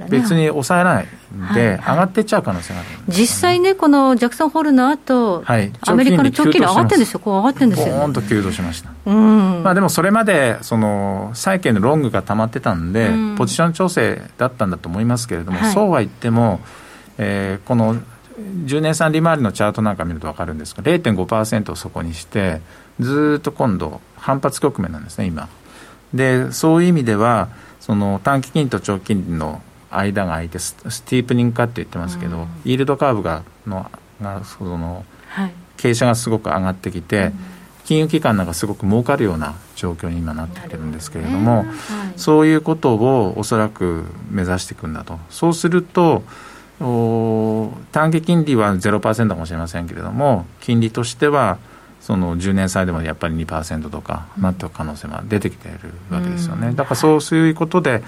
S4: 別に抑えないんで、上がっていっちゃう可能性がある、ね、
S2: 実際ね、このジャクソンホールの後、はい、アメリカの長期金利上がってるんですよ、こう上がってるんですよ、ね。
S4: ボーンと急騰しました。うん。まあ、でもそれまで、その債券のロングが溜まってたんで、ん、ポジション調整だったんだと思いますけれども、はい、そうは言っても、えー、この10年3利回りのチャートなんか見ると分かるんですが、0.5%をそこにして、ずっと今度、反発局面なんですね、今。でそういう意味ではその短期金利と長期金利の間が空いてスティープニング化って言ってますけど、うん、イールドカーブがのがその、はい、傾斜がすごく上がってきて、うん、金融機関なんかすごく儲かるような状況に今なってきてるんですけれども、ねはい、そういうことをおそらく目指していくんだと。そうするとお短期金利は0%かもしれませんけれども金利としてはその10年債でもやっぱり2%とかなっていく可能性が出てきているわけですよね。だからそうい。うことで、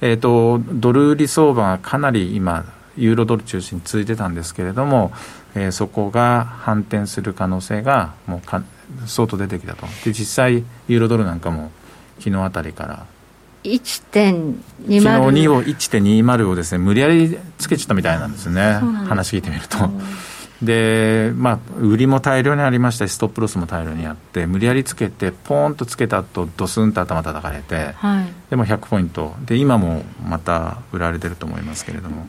S4: えーと、ドル売り相場がかなり今、ユーロドル中心に続いてたんですけれども、えー、そこが反転する可能性がもうか相当出てきたと。で実際ユーロドルなんかも昨日あたりから。
S2: 1.20昨日
S4: 2を1.20をですね無理やりつけちゃったみたいなんですね。話聞いてみると。で、まあ、売りも大量にありましたし、ストップロスも大量にあって、無理やりつけて、ポーンとつけたと、ドスンと頭叩かれて、はい、でも100ポイント、で今もまた売られてると思いますけれども。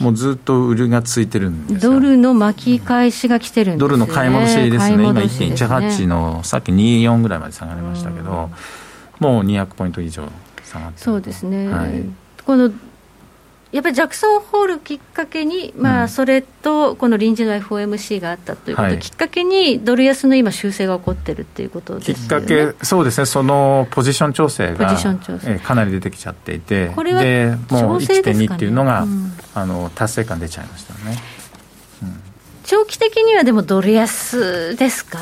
S4: もうずっと売りがついてるんです
S2: ドルの巻き返しが来てるんです、ね、
S4: ドルの買い戻しですね、今1.18の、さっき24ぐらいまで下がりましたけど、もう200ポイント以上下がって
S2: そうですね、はい、このやっぱりジャクソンホールきっかけに、まあ、それとこの臨時の FOMC があったということ、うん、きっかけにドル安の今、修正が起こってるっていうことです、ね、
S4: きっかけ、そうですね、そのポジション調整がえかなり出てきちゃっていて、これはでもう1.2っていうのが、うん、あの達成感出ちゃいましたよね、
S2: うん、長期的にはでもドル安ですか？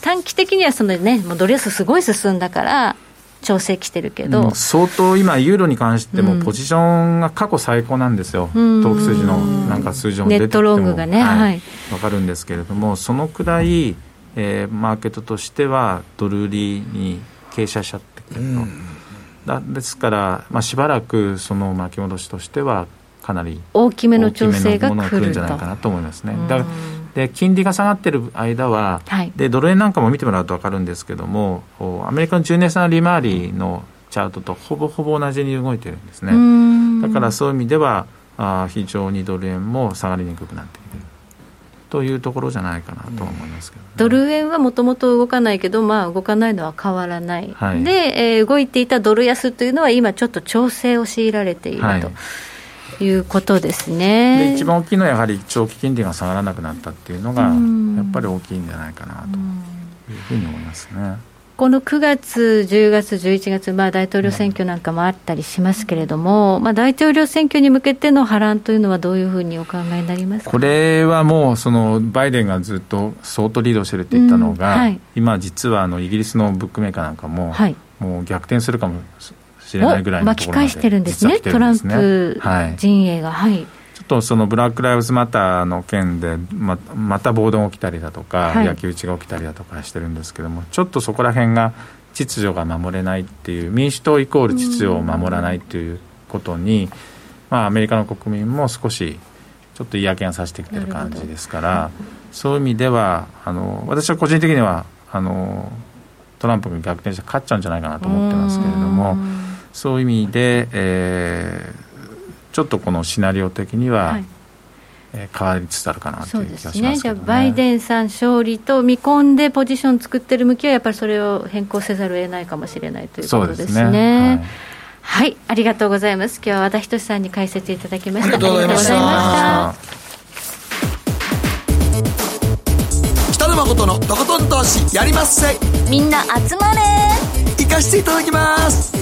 S2: 短期的にはそのね、もうドル安すごい進んだから、調整きてるけど、うん、
S4: 相当今、ユーロに関しても、ポジションが過去最高なんですよ、投機筋のなんか数字も出てきても、ネットロングがね、はい、分かるんですけれども、そのくらい、えー、マーケットとしては、ドル売りに傾斜しちゃってると。だですから、まあ、しばらくその巻き戻しとしてはかなり
S2: 大きめの調整が来る
S4: んじゃないかなと思いますね。だからで金利が下がってる間は、はい、でドル円なんかも見てもらうと分かるんですけどもアメリカの10年債の利回りのチャートとほぼほぼ同じに動いてるんですね。だからそういう意味ではあ非常にドル円も下がりにくくなっている。というところじゃないかなと思いますけど、ね、
S2: ドル円はもともと動かないけど、まあ、動かないのは変わらない、はい、で、えー、動いていたドル安というのは今ちょっと調整を強いられていると。はいいうことですね。
S4: で一番大きいのはやはり長期金利が下がらなくなったっていうのが、やっぱり大きいんじゃないかなというふうに思いますね。
S2: この9月、10月、11月、まあ、大統領選挙なんかもあったりしますけれども、まあ、大統領選挙に向けての波乱というのは、どういうふうにお考えになります
S4: これはもうその、バイデンがずっと相当リードしてるって言ったのが、うん。はい、今、実はあのイギリスのブックメーカーなんかも、はい、もう逆転するかもしれないぐらいの
S2: 巻き返してるんですね、トランプ陣営が。はい、
S4: ちょっとそのブラック・ライブズ・マターの件でままた暴動が起きたりだとか、はい、焼き討ちが起きたりだとかしてるんですけどもちょっとそこら辺が秩序が守れないっていう民主党イコール秩序を守らないっていうことに、まあ、アメリカの国民も少しちょっと嫌気がさしてきてる感じですからそういう意味ではあの私は個人的にはあのトランプが逆転して勝っちゃうんじゃないかなと思ってますけれども。そういう意味で、えー、ちょっとこのシナリオ的には、はいえー、変わりつつあるかなという気がします、ね、ね、じゃあ
S2: バイデンさん勝利と見込んでポジション作ってる向きはやっぱりそれを変更せざるを得ないかもしれないということですね。すねはいはい、ありがとうございます。今日は和田仁さんに解説いただきました。ありがとうございました。
S1: 北野誠のとことん投資やりまっせ。
S2: みんな集まれ。
S1: 行かしていただきます。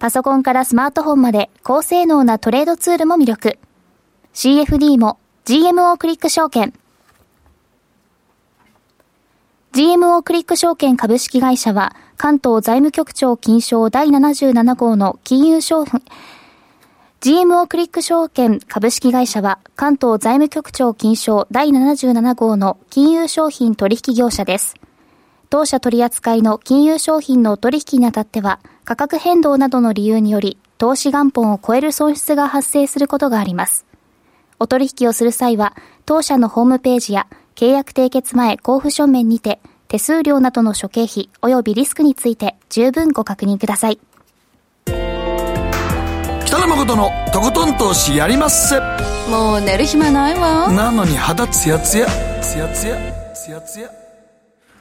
S3: パソコンからスマートフォンまで高性能なトレードツールも魅力。CFD も GMO クリック証券。GMO クリック証券株式会社は関東財務局長金賞第77号の金融商品、GMO クリック証券株式会社は関東財務局長金賞第77号の金融商品取引業者です。当社取扱いの金融商品の取引にあたっては価格変動などの理由により投資元本を超える損失が発生することがあります。お取引をする際は当社のホームページや契約締結前交付書面にて手数料などの諸経費及びリスクについて十分ご確認ください。
S1: 北野誠のとことん投資やりまっせ
S2: もう寝る暇ないわ。
S1: なのに肌ツヤツヤ。ツヤツヤ。ツヤツヤ。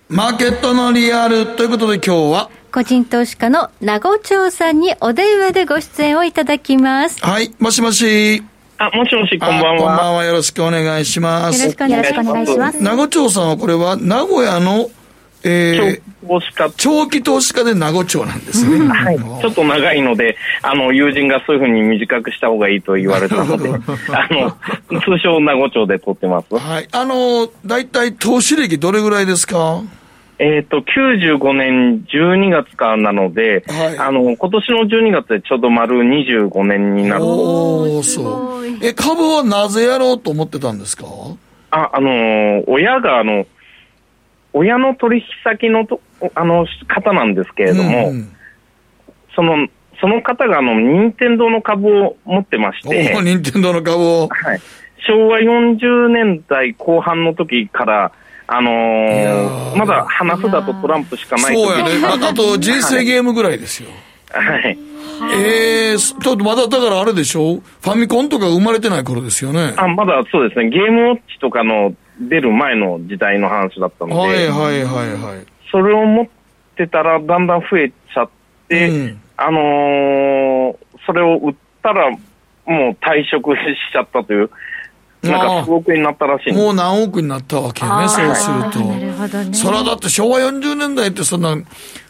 S1: マーケットのリアル。ということで今日は
S2: 個人投資家の名護町さんにお電話でご出演をいただきます。
S1: はいもしもし。
S9: あ、もしもし、こんばんは。
S1: こんばんは。よろしくお願いします。
S3: よろしくお願いします。
S1: 名護町さんはこれは名古屋の
S9: えー、投資家。
S1: 長期投資家で名護町なんですね、
S9: はい、ちょっと長いのであの友人がそういうふうに短くした方がいいと言われたので あの通称名護町で取ってます、
S1: はい、あの大体投資歴どれぐらいですか？
S9: えっ、ー、と、95年12月からなので、はい、あの、今年の12月でちょうど丸25年になる。
S1: おそう。え、株はなぜやろうと思ってたんですか？
S9: あ、あの、親があの、親の取引先のとあの方なんですけれども、うん、そのその方があの任天堂の株を持ってまして、
S1: 任天堂の株を、
S9: はい、昭和40年代後半の時から、あのー、まだ花札とトランプしかない
S1: そうやね、あと人生ゲームぐらいですよ。
S9: はい。
S1: ええー、ちょっとまだだからあれでしょ？ファミコンとか生まれてない頃ですよね。
S9: あ、まだそうですね。ゲームウォッチとかの出る前の時代の話だったので、
S1: はいはいはいはい。
S9: それを持ってたらだんだん増えちゃって、うん、あのー、それを売ったらもう退職しちゃったという、なんか数億円になったらしい
S1: もう何億になったわけよね、そうすると。なるほどね。それはだって昭和40年代ってそんな、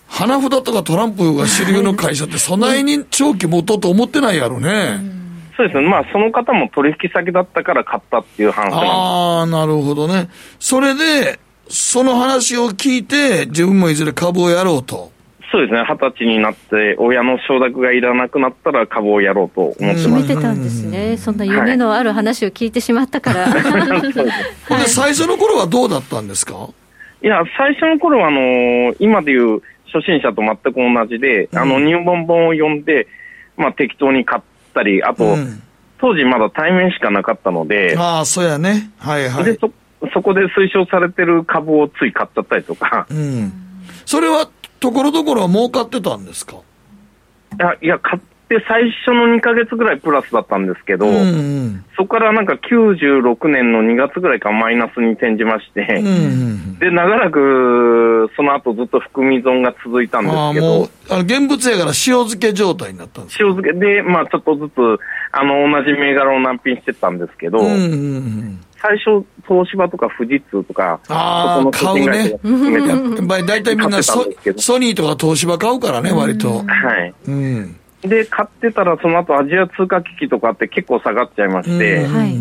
S1: 花札とかトランプが主流の会社ってそんなに長期持とうと思ってないやろね。うん
S9: そうですね、まあ、その方も取引先だったから買ったっていう話
S1: ああ、なるほどね。それで、その話を聞いて、自分もいずれ株をやろうと。
S9: そうですね、二十歳になって、親の承諾がいらなくなったら株をやろうと思ってます。
S2: 見てたんですね、そんな夢のある話を聞いてしまったから。は
S1: い、で最初の頃はどうだったんですか？
S9: いや、最初の頃はあのー、今でいう初心者と全く同じで、うん、あの入門本を読んで、まあ、適当に買っったり、あと、うん、当時まだ対面しかなかったので、
S1: ああ、そうやね。はいはい。で、
S9: そ、そこで推奨されてる株をつい買っちゃったりとか。
S1: うん。それは、ところどころ儲かってたんですか？い
S9: や、いや、買っで、最初の2か月ぐらいプラスだったんですけど、うんうん、そこからなんか96年の2月ぐらいからマイナスに転じまして、うんうん、で、長らくその後ずっと含み損が続いたんですけど、
S1: あの現物やから塩漬け状態になったんです
S9: 塩漬けで、まあちょっとずつ、あの、同じ銘柄を難品してたんですけど、うんうんうん最初、東芝とか富士通とか、
S1: ああ、買うね。大体みんなソソニーとか東芝買うからね、割と。
S9: はい。うん。で、買ってたら、その後アジア通貨危機とかって結構下がっちゃいまして、はい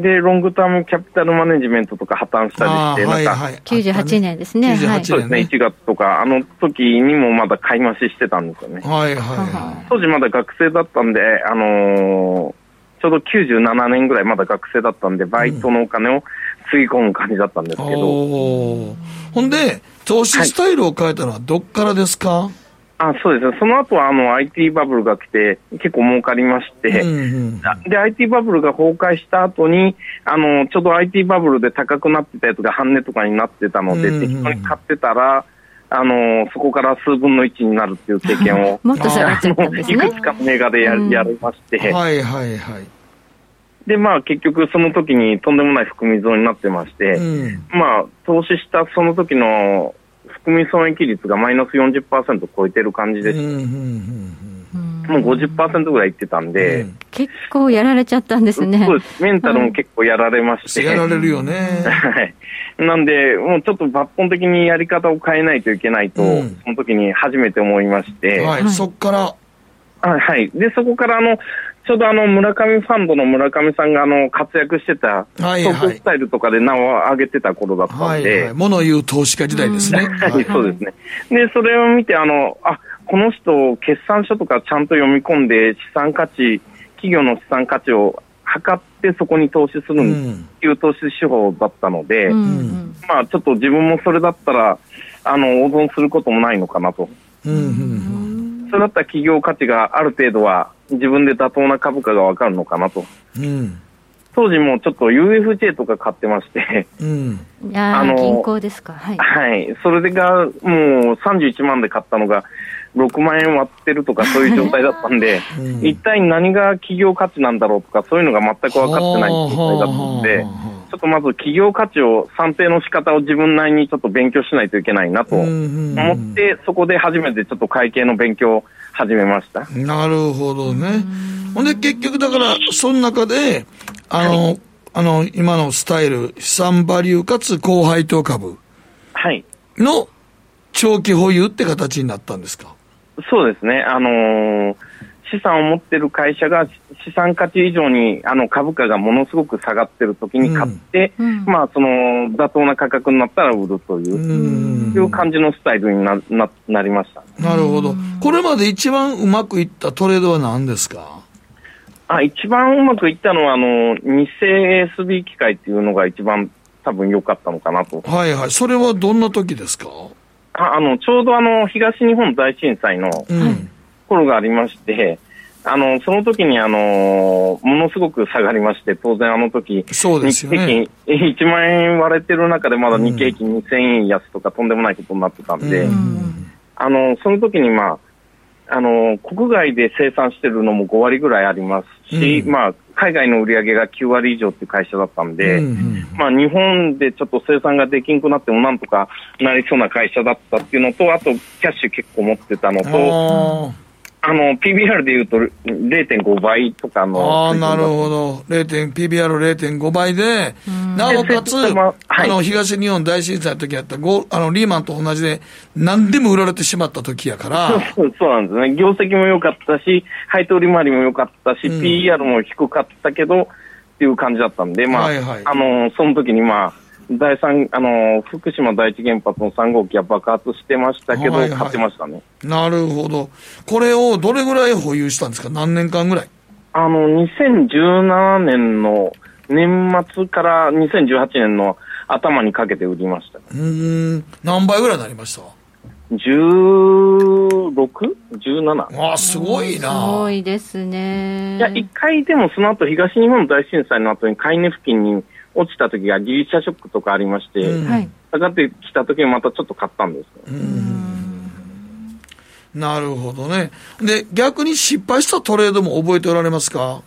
S9: で、ロングタームキャピタルマネジメントとか破綻したりして、なんか、はい。はい、
S2: 98年ですね。
S9: 98年、そうですね、1月とか、あの時にもまだ買い増ししてたんですよね。
S1: はいはい、はい、
S9: 当時まだ学生だったんで、あのー、ちょうど97年ぐらいまだ学生だったんで、バイトのお金をつぎ込む感じだったんですけど。
S1: うん、ほんで、投資スタイルを変えたのはどっからですか、はい
S9: あそうですね、その後はあの IT バブルが来て、結構儲かりまして、うんうん、で IT バブルが崩壊した後にあに、ちょうど IT バブルで高くなってたやつが半値とかになってたので、うんうん、適当に買ってたら、あのそこから数分の1になるっていう経験を、
S2: もっと下がっちゃったんですね。
S9: いくつかの映画でや,、やりまして、
S1: はいはいはい。
S9: で、まあ結局その時にとんでもない含み損になってまして、うん、まあ投資したその時の含み損益率がマイナス40%超えてる感じでした。もう50%ぐらいいってたんで、うん、
S2: 結構やられちゃったんですね。
S9: そうです。メンタルも結構やられまして。
S1: やられるよね。
S9: はい。なんで、もうちょっと抜本的にやり方を変えないといけないと、うん、その時に初めて思いまして。
S1: はい、そっから？
S9: はい。で、そこから、あの、ちょうどあの、村上ファンドの村上さんが、あの、活躍してた、はいはい、スタイルとかで名を上げてた頃だったんで。はいはい。
S1: 物言う投資家時代ですね。
S9: はい、そうですね。で、それを見て、あの、あ、この人、決算書とかちゃんと読み込んで、資産価値、企業の資産価値を測ってそこに投資するっていう投資手法だったので、うん、まあちょっと自分もそれだったら、あの、応存することもないのかなと。うん、それだったら企業価値がある程度は自分で妥当な株価がわかるのかなと。うん。当時もちょっと UFJ とか買ってまして、
S2: うん、あの銀行ですか、はい、
S9: はい、それがもう31万で買ったのが、6万円割ってるとか、そういう状態だったんで、うん、一体何が企業価値なんだろうとか、そういうのが全く分かってない状態だったので、ちょっとまず企業価値を、算定の仕方を自分なりにちょっと勉強しないといけないなと思って、そこで初めてちょっと会計の勉強を始めました。
S1: なるほどね。ほんで結局だから、その中で、あの、はい、あの、今のスタイル、資産バリューかつ高配当株の長期保有って形になったんですか？
S9: そうですね。あのー、資産を持ってる会社が資産価値以上にあの株価がものすごく下がってる時に買って、うん、まあその妥当な価格になったら売るという、うん、いう感じのスタイルになななりました、
S1: なるほど。これまで一番うまくいったトレードは何ですか？
S9: あ一番うまくいったのは、あの、日清 SB 機械っていうのが一番多分良かったのかなと。
S1: はいはい。それはどんな時ですか？
S9: ああの、ちょうどあの、東日本大震災の頃がありまして、うん、あの、その時にあの、ものすごく下がりまして、当然あの時、
S1: そうですよね。
S9: 1万円割れてる中でまだ日経平均2000円安とかとんでもないことになってたんで、うん、あの、その時にまあ、あの、国外で生産してるのも5割ぐらいありますし、うん、まあ、海外の売り上げが9割以上っていう会社だったんで、うんうん、まあ、日本でちょっと生産ができんくなってもなんとかなりそうな会社だったっていうのと、あと、キャッシュ結構持ってたのと、あの、PBR でいうと0.5倍とかの。
S1: ああ、なるほど。PBR0.5 倍で、なおかつ、はい、あの、東日本大震災の時やったゴあの、リーマンと同じで、何でも売られてしまった時やから。
S9: そうそうなんですね。業績も良かったし、配当利回りも良かったし、うん、PR も低かったけど、っていう感じだったんで、まあ、はいはい、あの、その時にまあ、第三あの福島第一原発の3号機は爆発してましたけど、はいはい、買ってましたね
S1: なるほど、これをどれぐらい保有したんですか、何年間ぐらい？
S9: あの2017年の年末から2018年の頭にかけて売りました
S1: うん何倍ぐらいになりました
S9: ？16?17?
S1: あすごいな。
S2: すごいですね。
S9: いや、一回でもその後東日本大震災の後に買い値付近に落ちた時がギリシャショックとかありまして、うん、下がってきた時にまたちょっと買ったんです。
S1: なるほどね。で、逆に失敗したトレードも覚えておられますか？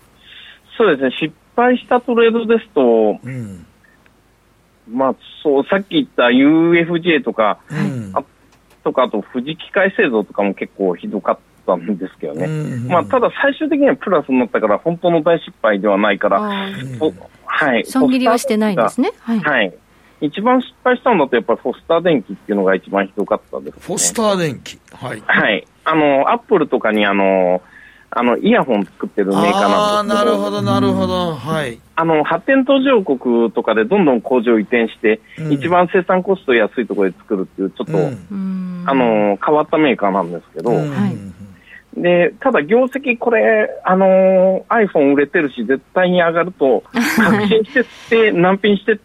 S9: そうですね、失敗したトレードですと、うん、まあ、そう、さっき言った UFJ とか、うん、あとか、あと富士機械製造とかも結構ひどかったんですけどね。うん。うん、まあ、ただ最終的にはプラスになったから、本当の大失敗ではないから、はい。
S2: 損切りはしてないんですね。
S9: はい。はい。一番失敗したのだと、やっぱりフォスター電機っていうのが一番ひどかったです、ね、
S1: フォスター電機
S9: はい。はい。あの、アップルとかにあの、あの、イヤホン作ってるメーカーなんですけど。ああ、
S1: なるほど、なるほど。はい。
S9: あの、発展途上国とかでどんどん工場移転して、うん、一番生産コスト安いところで作るっていう、ちょっと、うん、あの、変わったメーカーなんですけど、うん、はい。で、ただ業績これ、あのー、iPhone 売れてるし、絶対に上がると、確信してって難品して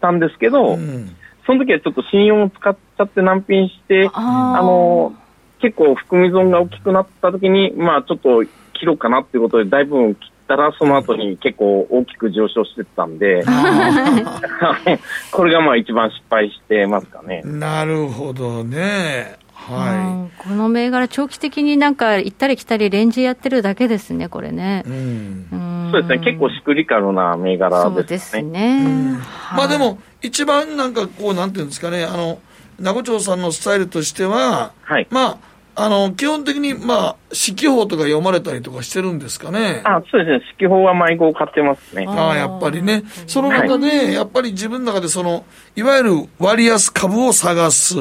S9: たんですけど、うん、その時はちょっと信用を使っちゃって難品して、あのー、結構含み損が大きくなった時に、まあちょっと切ろうかなっていうことで、だいぶ切ったら、その後に結構大きく上昇してたんで、これがまあ一番失敗してますかね。
S1: なるほどね。は
S2: い、この銘柄、長期的になんか行ったり来たり、レンジやってるだけですね、これね。う
S9: ん、そうですね、結構シクリカルな銘柄ですね。そうですね。
S1: まあでも、一番なんかこう、なんていうんですかね、あの、名護町さんのスタイルとしては、
S9: はい、
S1: まあ、あの、基本的に、まあ、四季報とか読まれたりとかしてるんですかね。
S9: あそうですね。四季報は迷子を買ってますね。
S1: ああ、やっぱりね。その中で、やっぱり自分の中でその、いわゆる割安株を探す。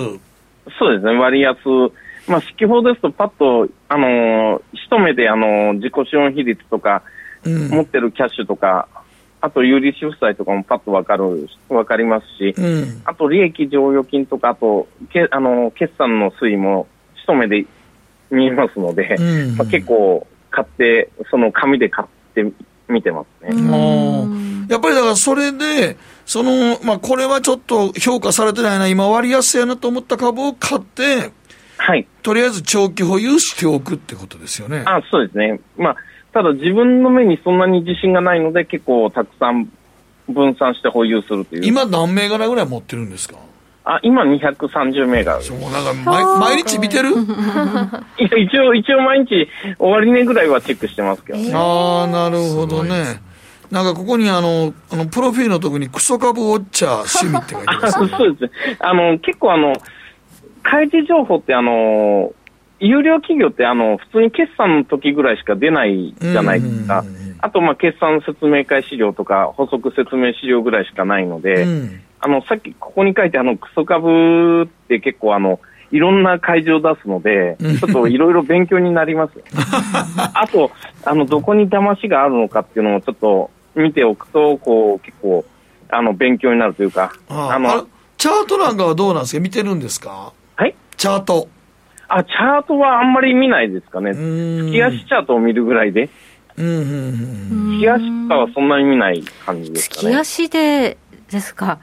S9: そうですね。割安。まあ、四季報ですと、パッと、あのー、一目で、あのー、自己資本比率とか、うん、持ってるキャッシュとか、あと有利子負債とかもパッとわかる、わかりますし、うん、あと利益剰余金とか、あと、けあの、決算の推移も一目で見えますので、うん、まあ、結構買って、その紙で買って見てますね。
S1: やっぱりだからそれで、その、まあ、これはちょっと評価されてないな、今割安やなと思った株を買って、
S9: はい。
S1: とりあえず長期保有しておくってことですよね。
S9: あそうですね。まあ、ただ自分の目にそんなに自信がないので、結構たくさん分散して保有するという。
S1: 今何銘柄ぐらい持ってるんですか？
S9: あ、今230銘柄。
S1: そう、なんか毎毎日見てる？い
S9: や、一応、一応毎日終値ぐらいはチェックしてますけど
S1: ね。ああ、なるほどね。なんかここにあの、あの、プロフィールのとこにクソ株ウォッチャー趣味って書いてます、
S9: そうです。ね。あの、結構あの、開示情報ってあの、有料企業ってあの普通に決算の時ぐらいしか出ないじゃないですか、あとまあ決算説明会資料とか補足説明資料ぐらいしかないので、うん、あのさっきここに書いてあのクソ株って結構あのいろんな会場を出すので、ちょっといろいろ勉強になります。あと、あの、どこに騙しがあるのかっていうのをちょっと見ておくと、こう、結構、あの、勉強になるというか。
S1: あの、チャートなんかはどうなんですか？見てるんですか？
S9: はい？
S1: チャート。
S9: あ、チャートはあんまり見ないですかね。月足チャートを見るぐらいで。うんうんうん、月足かはそんなに見ない感じですかね。
S2: 月足でですか？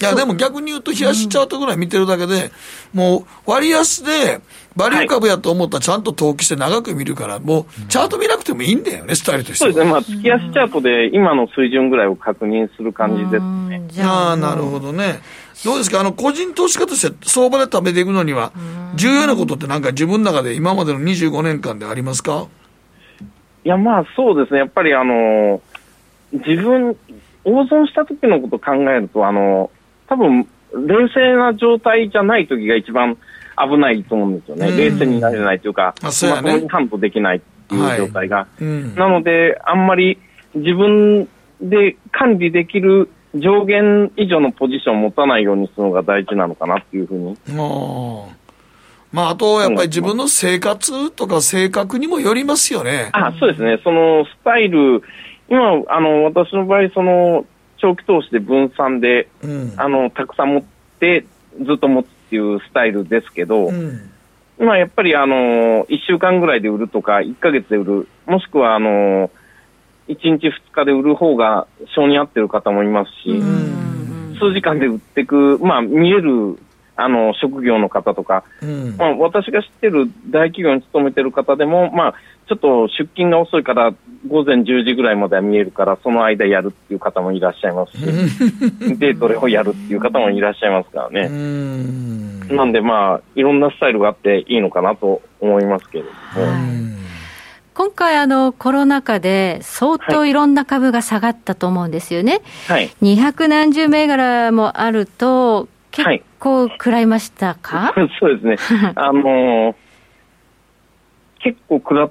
S1: いや、でも逆に言うと、冷やしチャートぐらい見てるだけで、もう割安で、バリュー株やと思ったらちゃんと投機して長く見るから、もうチャート見なくてもいいんだよね、スタイルとして
S9: そうですね、まあ、月足チャートで今の水準ぐらいを確認する感じですね。
S1: あ。あ、なるほどね。どうですか？あの、個人投資家として相場で食べていくのには、重要なことってなんか自分の中で今までの25年間でありますか？
S9: いや、まあそうですね。やっぱりあの、自分、大損した時のことを考えると、あの、多分、冷静な状態じゃない時が一番危ないと思うんですよね。冷静になれないというか、
S1: まとも
S9: にハンドできないっていう状態が。はいうん、なので、あんまり自分で管理できる上限以上のポジションを持たないようにするのが大事なのかなっていうふうに。
S1: まあ、あと、やっぱり自分の生活とか性格にもよりますよね。
S9: あそうですね。そのスタイル、今、あの、私の場合、その、長期投資で分散で、うん、あの、たくさん持って、ずっと持つっていうスタイルですけど、うん、今やっぱりあの、1週間ぐらいで売るとか、1ヶ月で売る、もしくはあの、1日2日で売る方が性に合ってる方もいますし、数時間で売っていく、まあ、見えるあの職業の方とか、うん、まあ、私が知ってる大企業に勤めてる方でも、まあ、ちょっと出勤が遅いから、午前10時ぐらいまでは見えるから、その間やるっていう方もいらっしゃいますし、デートレをやるっていう方もいらっしゃいますからね。なんで、まあ、いろんなスタイルがあっていいのかなと思いますけれども。
S2: 今回あの、コロナ禍で相当いろんな株が下がったと思うんですよね。
S9: はい。
S2: 200何十銘柄もあると、結構食らいましたか、
S9: はい、そうですね。あのー、結構食ら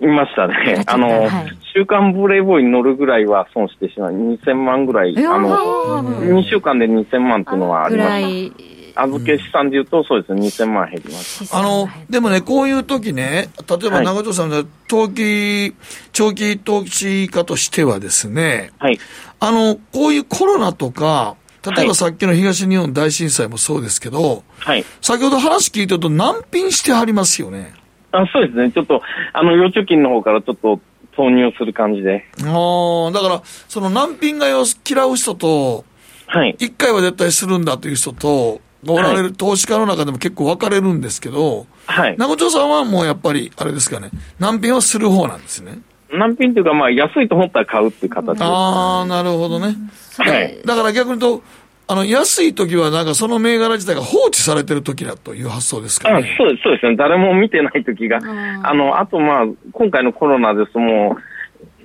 S9: いましたね。あの、はい、週刊ブレイボーイに乗るぐらいは損してしまう。2000万ぐらい。あの、2週間で2000万っていうのはありました。預け資産でいうと、そうですね、2000万減ります。
S1: あの、でもね、こういう時ね、例えば長藤さんの投機、長期投資家としてはですね、
S9: はい。
S1: あの、こういうコロナとか、例えばさっきの東日本大震災もそうですけど、
S9: はい。
S1: 先ほど話聞いてると難品してはりますよね。
S9: あそうですね。ちょっと、あの、預貯金の方からちょっと投入する感じで。
S1: ああ、だから、その難品が嫌う人と、
S9: はい。
S1: 一回は絶対するんだという人と、おられる、投資家の中でも結構分かれるんですけど、
S9: はい。
S1: 名護町さんはもうやっぱり、あれですかね、難品はする方なんですね。
S9: 難品というか、まあ、安いと思ったら買うっていう形で
S1: ああ、なるほどね。はい。だから逆に言うと、あの、安い時はなんかその銘柄自体が放置されてる時だという発想ですか
S9: ね。あそうです、そうですね。誰も見てない時が。あの、あとまあ、今回のコロナですも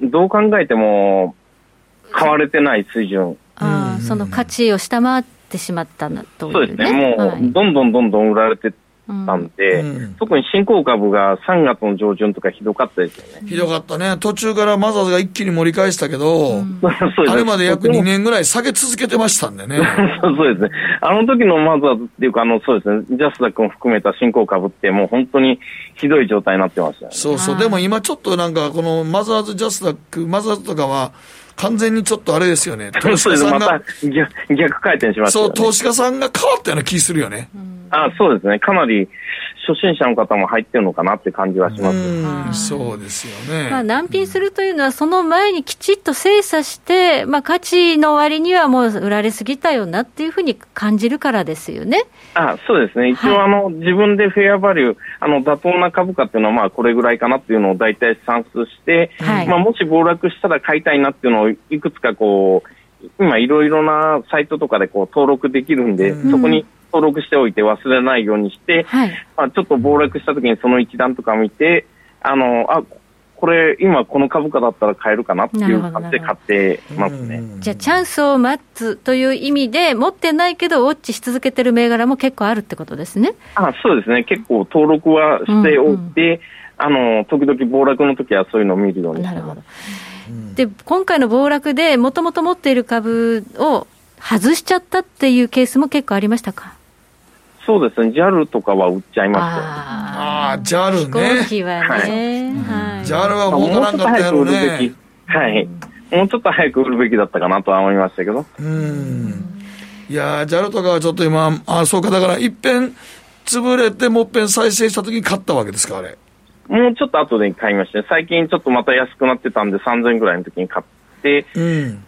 S9: う、どう考えても、買われてない水準。
S2: あその価値を下回っってしまったなと、
S9: ね、そうですね、もう、はい、どんどんどんどん売られてたんで、うん、特に新興株が3月の上旬とかひどかったですよね。
S1: ひどかったね。途中からマザーズが一気に盛り返したけど、うん、あれまで約2年ぐらい下げ続けてましたんでね。
S9: そうですね。あの時のマザーズっていうか、あの、そうですね、ジャスダ君含めた新興株ってもう本当にひどい状態になってましたよね。
S1: そうそう。でも今ちょっとなんか、このマザーズ、ジャスダック、マザーズとかは、完全にちょっっとあれですよね。
S9: 投資家さんが。ま、逆逆回転しました、
S1: ね、そう、投資家さんが変わったような気するよね。
S9: あそうですね。かなり初心者の方も入ってるのかなって感じはしま
S1: す。そうですよね。
S2: まあ、難品するというのは、その前にきちっと精査して、まあ、価値の割にはもう売られすぎたよなっていうふうに感じるからですよね。
S9: あそうですね。一応、あの、はい、自分でフェアバリュー、あの、妥当な株価っていうのは、まあ、これぐらいかなっていうのを大体算出して、はい、まあ、もし暴落したら買いたいなっていうのをいくつかこう、今いろいろなサイトとかでこう登録できるんで、うん、そこに登録しておいて忘れないようにして、はい、まあ、ちょっと暴落した時にその一覧とか見て、あの、あ、これ、今この株価だったら買えるかなっていう感じで買ってますね。
S2: じゃあ、チャンスを待つという意味で、持ってないけど、ウォッチし続けてる銘柄も結構あるってことですね。
S9: あそうですね。結構登録はしておいて、うんうん、あの、時々暴落の時はそういうのを見るようにしてます。なるほど。
S2: で、今回の暴落で、もともと持っている株を外しちゃったっていうケースも結構ありましたか？
S9: そうですね、JAL とかは売っちゃいます
S1: ああ、JAL ね。
S2: 飛行機はね。はい。
S1: JAL は儲からんかったやろね。
S9: はい。もうちょっと早く売るべきだったかなとは思いましたけど。
S1: うん。いやー、JAL とかはちょっと今、あそうか、だから、いっぺん潰れて、もっぺん再生したときに買ったわけですか、あれ。
S9: もうちょっと後で買いました、ね、最近ちょっとまた安くなってたんで、3000円ぐらいの時に買って、うん、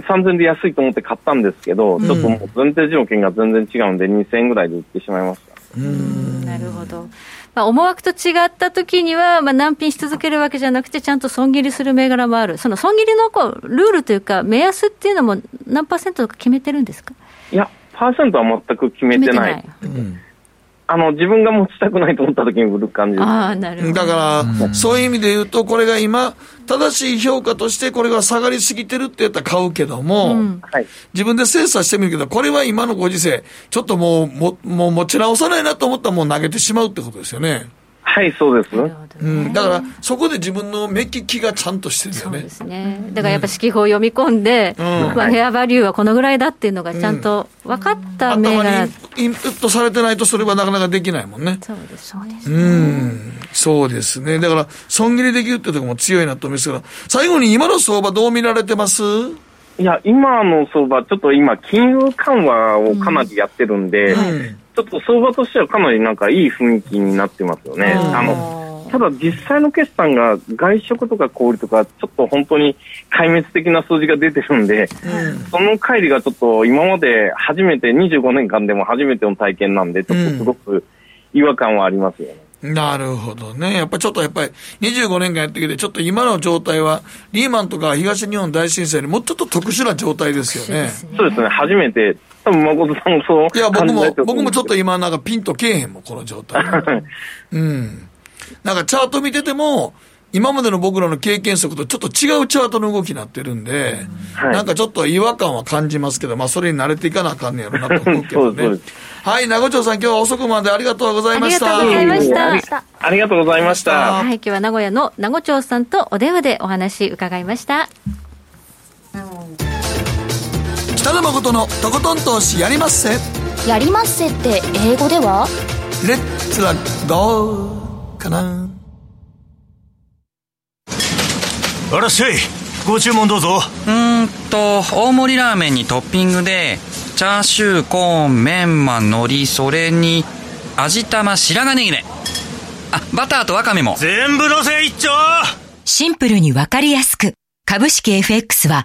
S9: 3000円で安いと思って買ったんですけど、うん、ちょっともう前提条件が全然違うんで、2000円ぐらいで売ってしまいました。
S2: うんなるほど。まあ、思惑と違った時には、まあ、難品し続けるわけじゃなくて、ちゃんと損切りする銘柄もある。その損切りのこうルールというか、目安っていうのも何パーセントとか決めてるんですか？
S9: いや、パーセントは全く決めてない。ないうんあの、自分が持ちたくないと思った時に売る感じです。あ
S2: なるほど。
S1: だから、うん、そういう意味で言うと、これが今、正しい評価として、これが下がりすぎてるって言ったら買うけども、うん、自分で精査してみるけど、これは今のご時世、ちょっともう、ももう持ち直さないなと思ったらもう投げてしまうってことですよね。
S9: はい、そうです。
S1: うん、だから、そこで自分の目利きがちゃんとしてるよね。そうです
S2: ね。だからやっぱ指揮法を読み込んで、うん、まあ、ヘアバリューはこのぐらいだっていうのがちゃんと分かった銘柄、
S1: うん、インプットされてないとそれはなかなかできないもんね。
S2: そうです、そうです、
S1: ね、うん。そうですね。だから、損切りできるってところも強いなと思いますから、最後に今の相場どう見られてます？
S9: いや、今の相場、ちょっと今、金融緩和をかなりやってるんで、うんはいちょっと相場としてはかなりなんかいい雰囲気になってますよね。あのただ実際の決算が外食とか小売とかちょっと本当に壊滅的な数字が出てるんで、うん、その乖離がちょっと今まで初めて25年間でも初めての体験なんでちょっとすごく違和感はありますよね。
S1: うん、なるほどね。やっぱちょっとやっぱり25年間やってきて、ちょっと今の状態は、リーマンとか東日本大震災にもうちょっと特殊な状態ですよね。
S9: そうですね。初めて多分誠さんもそう
S1: いや、僕も、僕もちょっと今なんかピンとけえへんもん、この状態。うん。なんかチャート見てても、今までの僕らの経験則とちょっと違うチャートの動きになってるんで、はい、なんかちょっと違和感は感じますけど、まあそれに慣れていかなあかんねやろなと思うけどね。はい、名護町さん今日は遅くまでありがとうございました。
S2: ありがとうございました。
S9: ありがとうございました。
S2: はい、今日は名古屋の名護町さんとお電話でお話伺いました。
S1: 北野誠のとことん投資やりまっせ。
S3: やりまっせって英語では？
S1: レッツラゴーかな。
S8: あらっしゃいご注文どうぞ。
S10: うんと大盛りラーメンにトッピングでチャーシューコーンメンマ海苔それに味玉白髪ネギねあバターとワカメも。
S8: 全部のせ一丁
S6: シンプルにわかりやすく。株式 FX は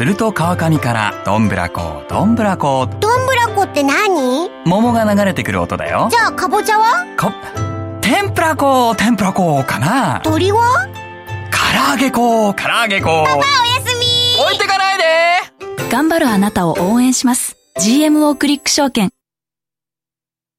S7: すると川上からどんぶらこどんぶらこ。
S11: どんぶらこって何？
S7: 桃が流れてくる音だよ。
S11: じゃあかぼちゃは？
S7: か天ぷらこ天ぷらこかな。
S11: 鳥は？
S7: 唐揚げ粉唐揚げ粉。
S11: パパおやすみ。
S7: 置いてかないで。
S12: 頑張るあなたを応援します。GMO クリック証券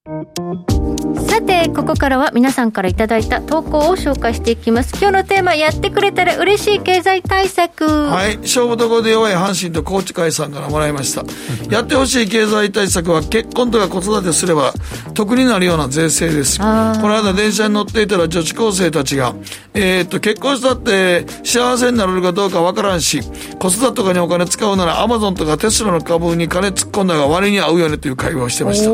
S2: さてここからは皆さんからいただいた投稿を紹介していきます。今日のテーマやってくれたら嬉しい経済対策。
S1: はい。勝負どころで弱い阪神と高知会さんからもらいました。やってほしい経済対策は結婚とか子育てすれば得になるような税制です。この間電車に乗っていたら女子高生たちがえー、っと結婚したって幸せになれるかどうかわからんし子育てとかにお金使うならアマゾンとかテスラの株に金突っ込んだが割に合うよねという会話をしてました。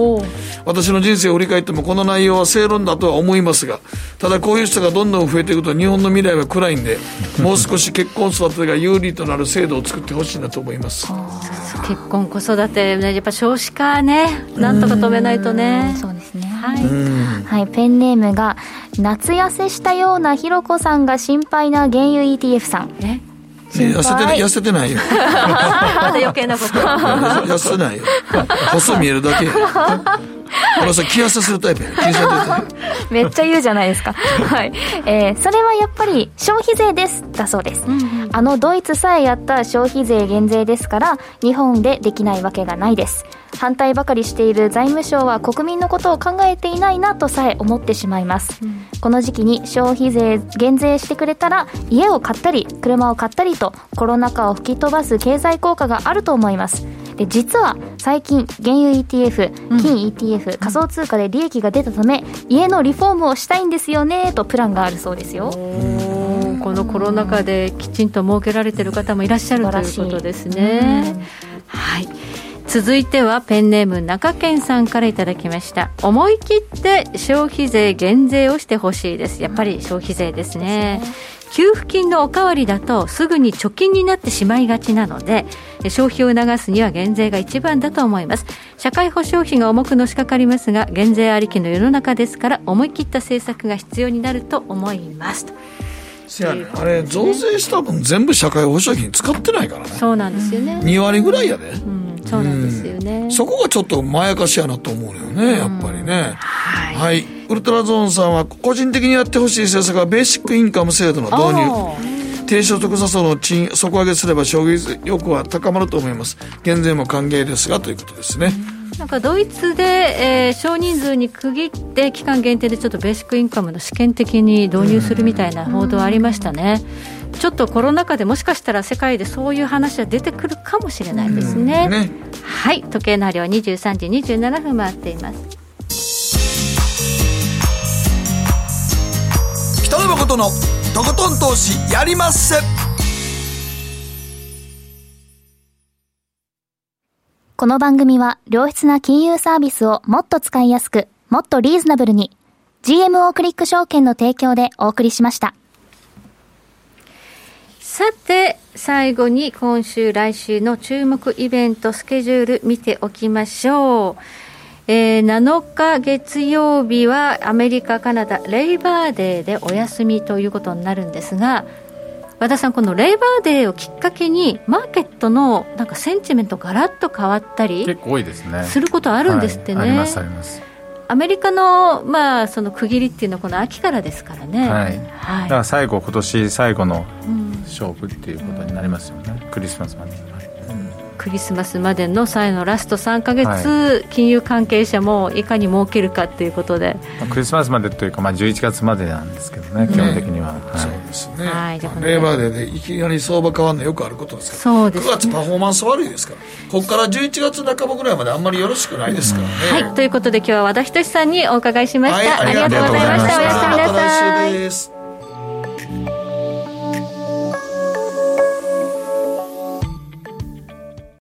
S1: 私の人生を振り返ってもこの内容は正論だとは思いますがただこういう人がどんどん増えていくと日本の未来は暗いんでもう少し結婚育てが有利となる制度を作ってほしいなと思います。
S2: 結婚子育てねやっぱ少子化ねなんとか止めないとね。
S3: そうですね。はい、はい、ペンネームが夏痩せしたようなひろこさんが心配な原油 ETF さん。
S2: え？
S1: 痩せてない痩せてないよ。
S2: まだ余計なこと。
S1: 痩せてないよ。細見えるだけ俺さ気痩せするタイプや。気痩
S3: せめっちゃ言うじゃないですか。はい、えー、それはやっぱり消費税ですだそうです、うんうん、あのドイツさえやった消費税減税ですから日本でできないわけがないです。反対ばかりしている財務省は国民のことを考えていないなとさえ思ってしまいます、うん、この時期に消費税減税してくれたら家を買ったり車を買ったりとコロナ禍を吹き飛ばす経済効果があると思いますで実は最近原油 ETF 金 ETF、うん、仮想通貨で利益が出たため家のリフォームをしたいんですよねとプランがあるそうですよ。
S2: このコロナ禍できちんと設けられてる方もいらっしゃるということですね、はい。続いてはペンネーム中堅さんからいただきました。思い切って消費税減税をしてほしいです。やっぱり消費税ですね、給付金のおかわりだとすぐに貯金になってしまいがちなので消費を促すには減税が一番だと思います。社会保障費が重くのしかかりますが減税ありきの世の中ですから思い切った政策が必要になると思います。
S1: とせやねあれ増税した分全部社会保障費に使ってないからね。
S2: そうなんですよね。
S1: 2割ぐらいやで、
S2: うんそうなんですよね、
S1: うん、そこがちょっとまやかしやなと思うのよね、やっぱりね、はい、はい、ウルトラゾーンさんは個人的にやってほしい政策はベーシックインカム制度の導入。低所得者層の賃底上げすれば消費欲は高まると思います。減税も歓迎ですがということですね、
S2: なんかドイツで、えー、少人数に区切って期間限定でちょっとベーシックインカムの試験的に導入するみたいな報道ありましたね。ちょっとコロナ禍でもしかしたら世界でそういう話は出てくるかもしれないですね。ねはい時計の針は23時27分回っています。
S1: 北野誠のとことん投資やりまっせ
S3: この番組は良質な金融サービスをもっと使いやすく、もっとリーズナブルに GMO クリック証券の提供でお送りしました。
S2: さて、最後に今週、来週の注目イベント、スケジュール見ておきましょう。えー、7日月曜日はアメリカ、カナダ、レイバーデーでお休みということになるんですが、和田さん、このレイバーデーをきっかけに、マーケットのなんかセンチメント、がらっと変わったり
S4: 結構多いですね。
S2: することあるんですってね。はい、ありますあります。アメリカの,、まあその区切りっていうのはこの秋からですからね、
S4: はい、はい、だから最後今年最後の勝負っていうことになりますよね、うん、クリスマスまで。
S2: クリスマスまでの際のラスト3か月、はい、金融関係者もいかに儲けるかということで、
S4: まあ、クリスマスまでというか、まあ、11月までなんですけどね、基本的には、はい、
S1: そうですね、はい、レーバーデーでいきなり相場変わるのよくあることですから。
S2: そうです、
S1: ね、9月パフォーマンス悪いですから。ここから11月半ばぐらいまであんまりよろしくないですからね、
S2: はい。ということで今日は和田仁さんにお伺いしました、
S1: ありがとうございました。おやすみなさい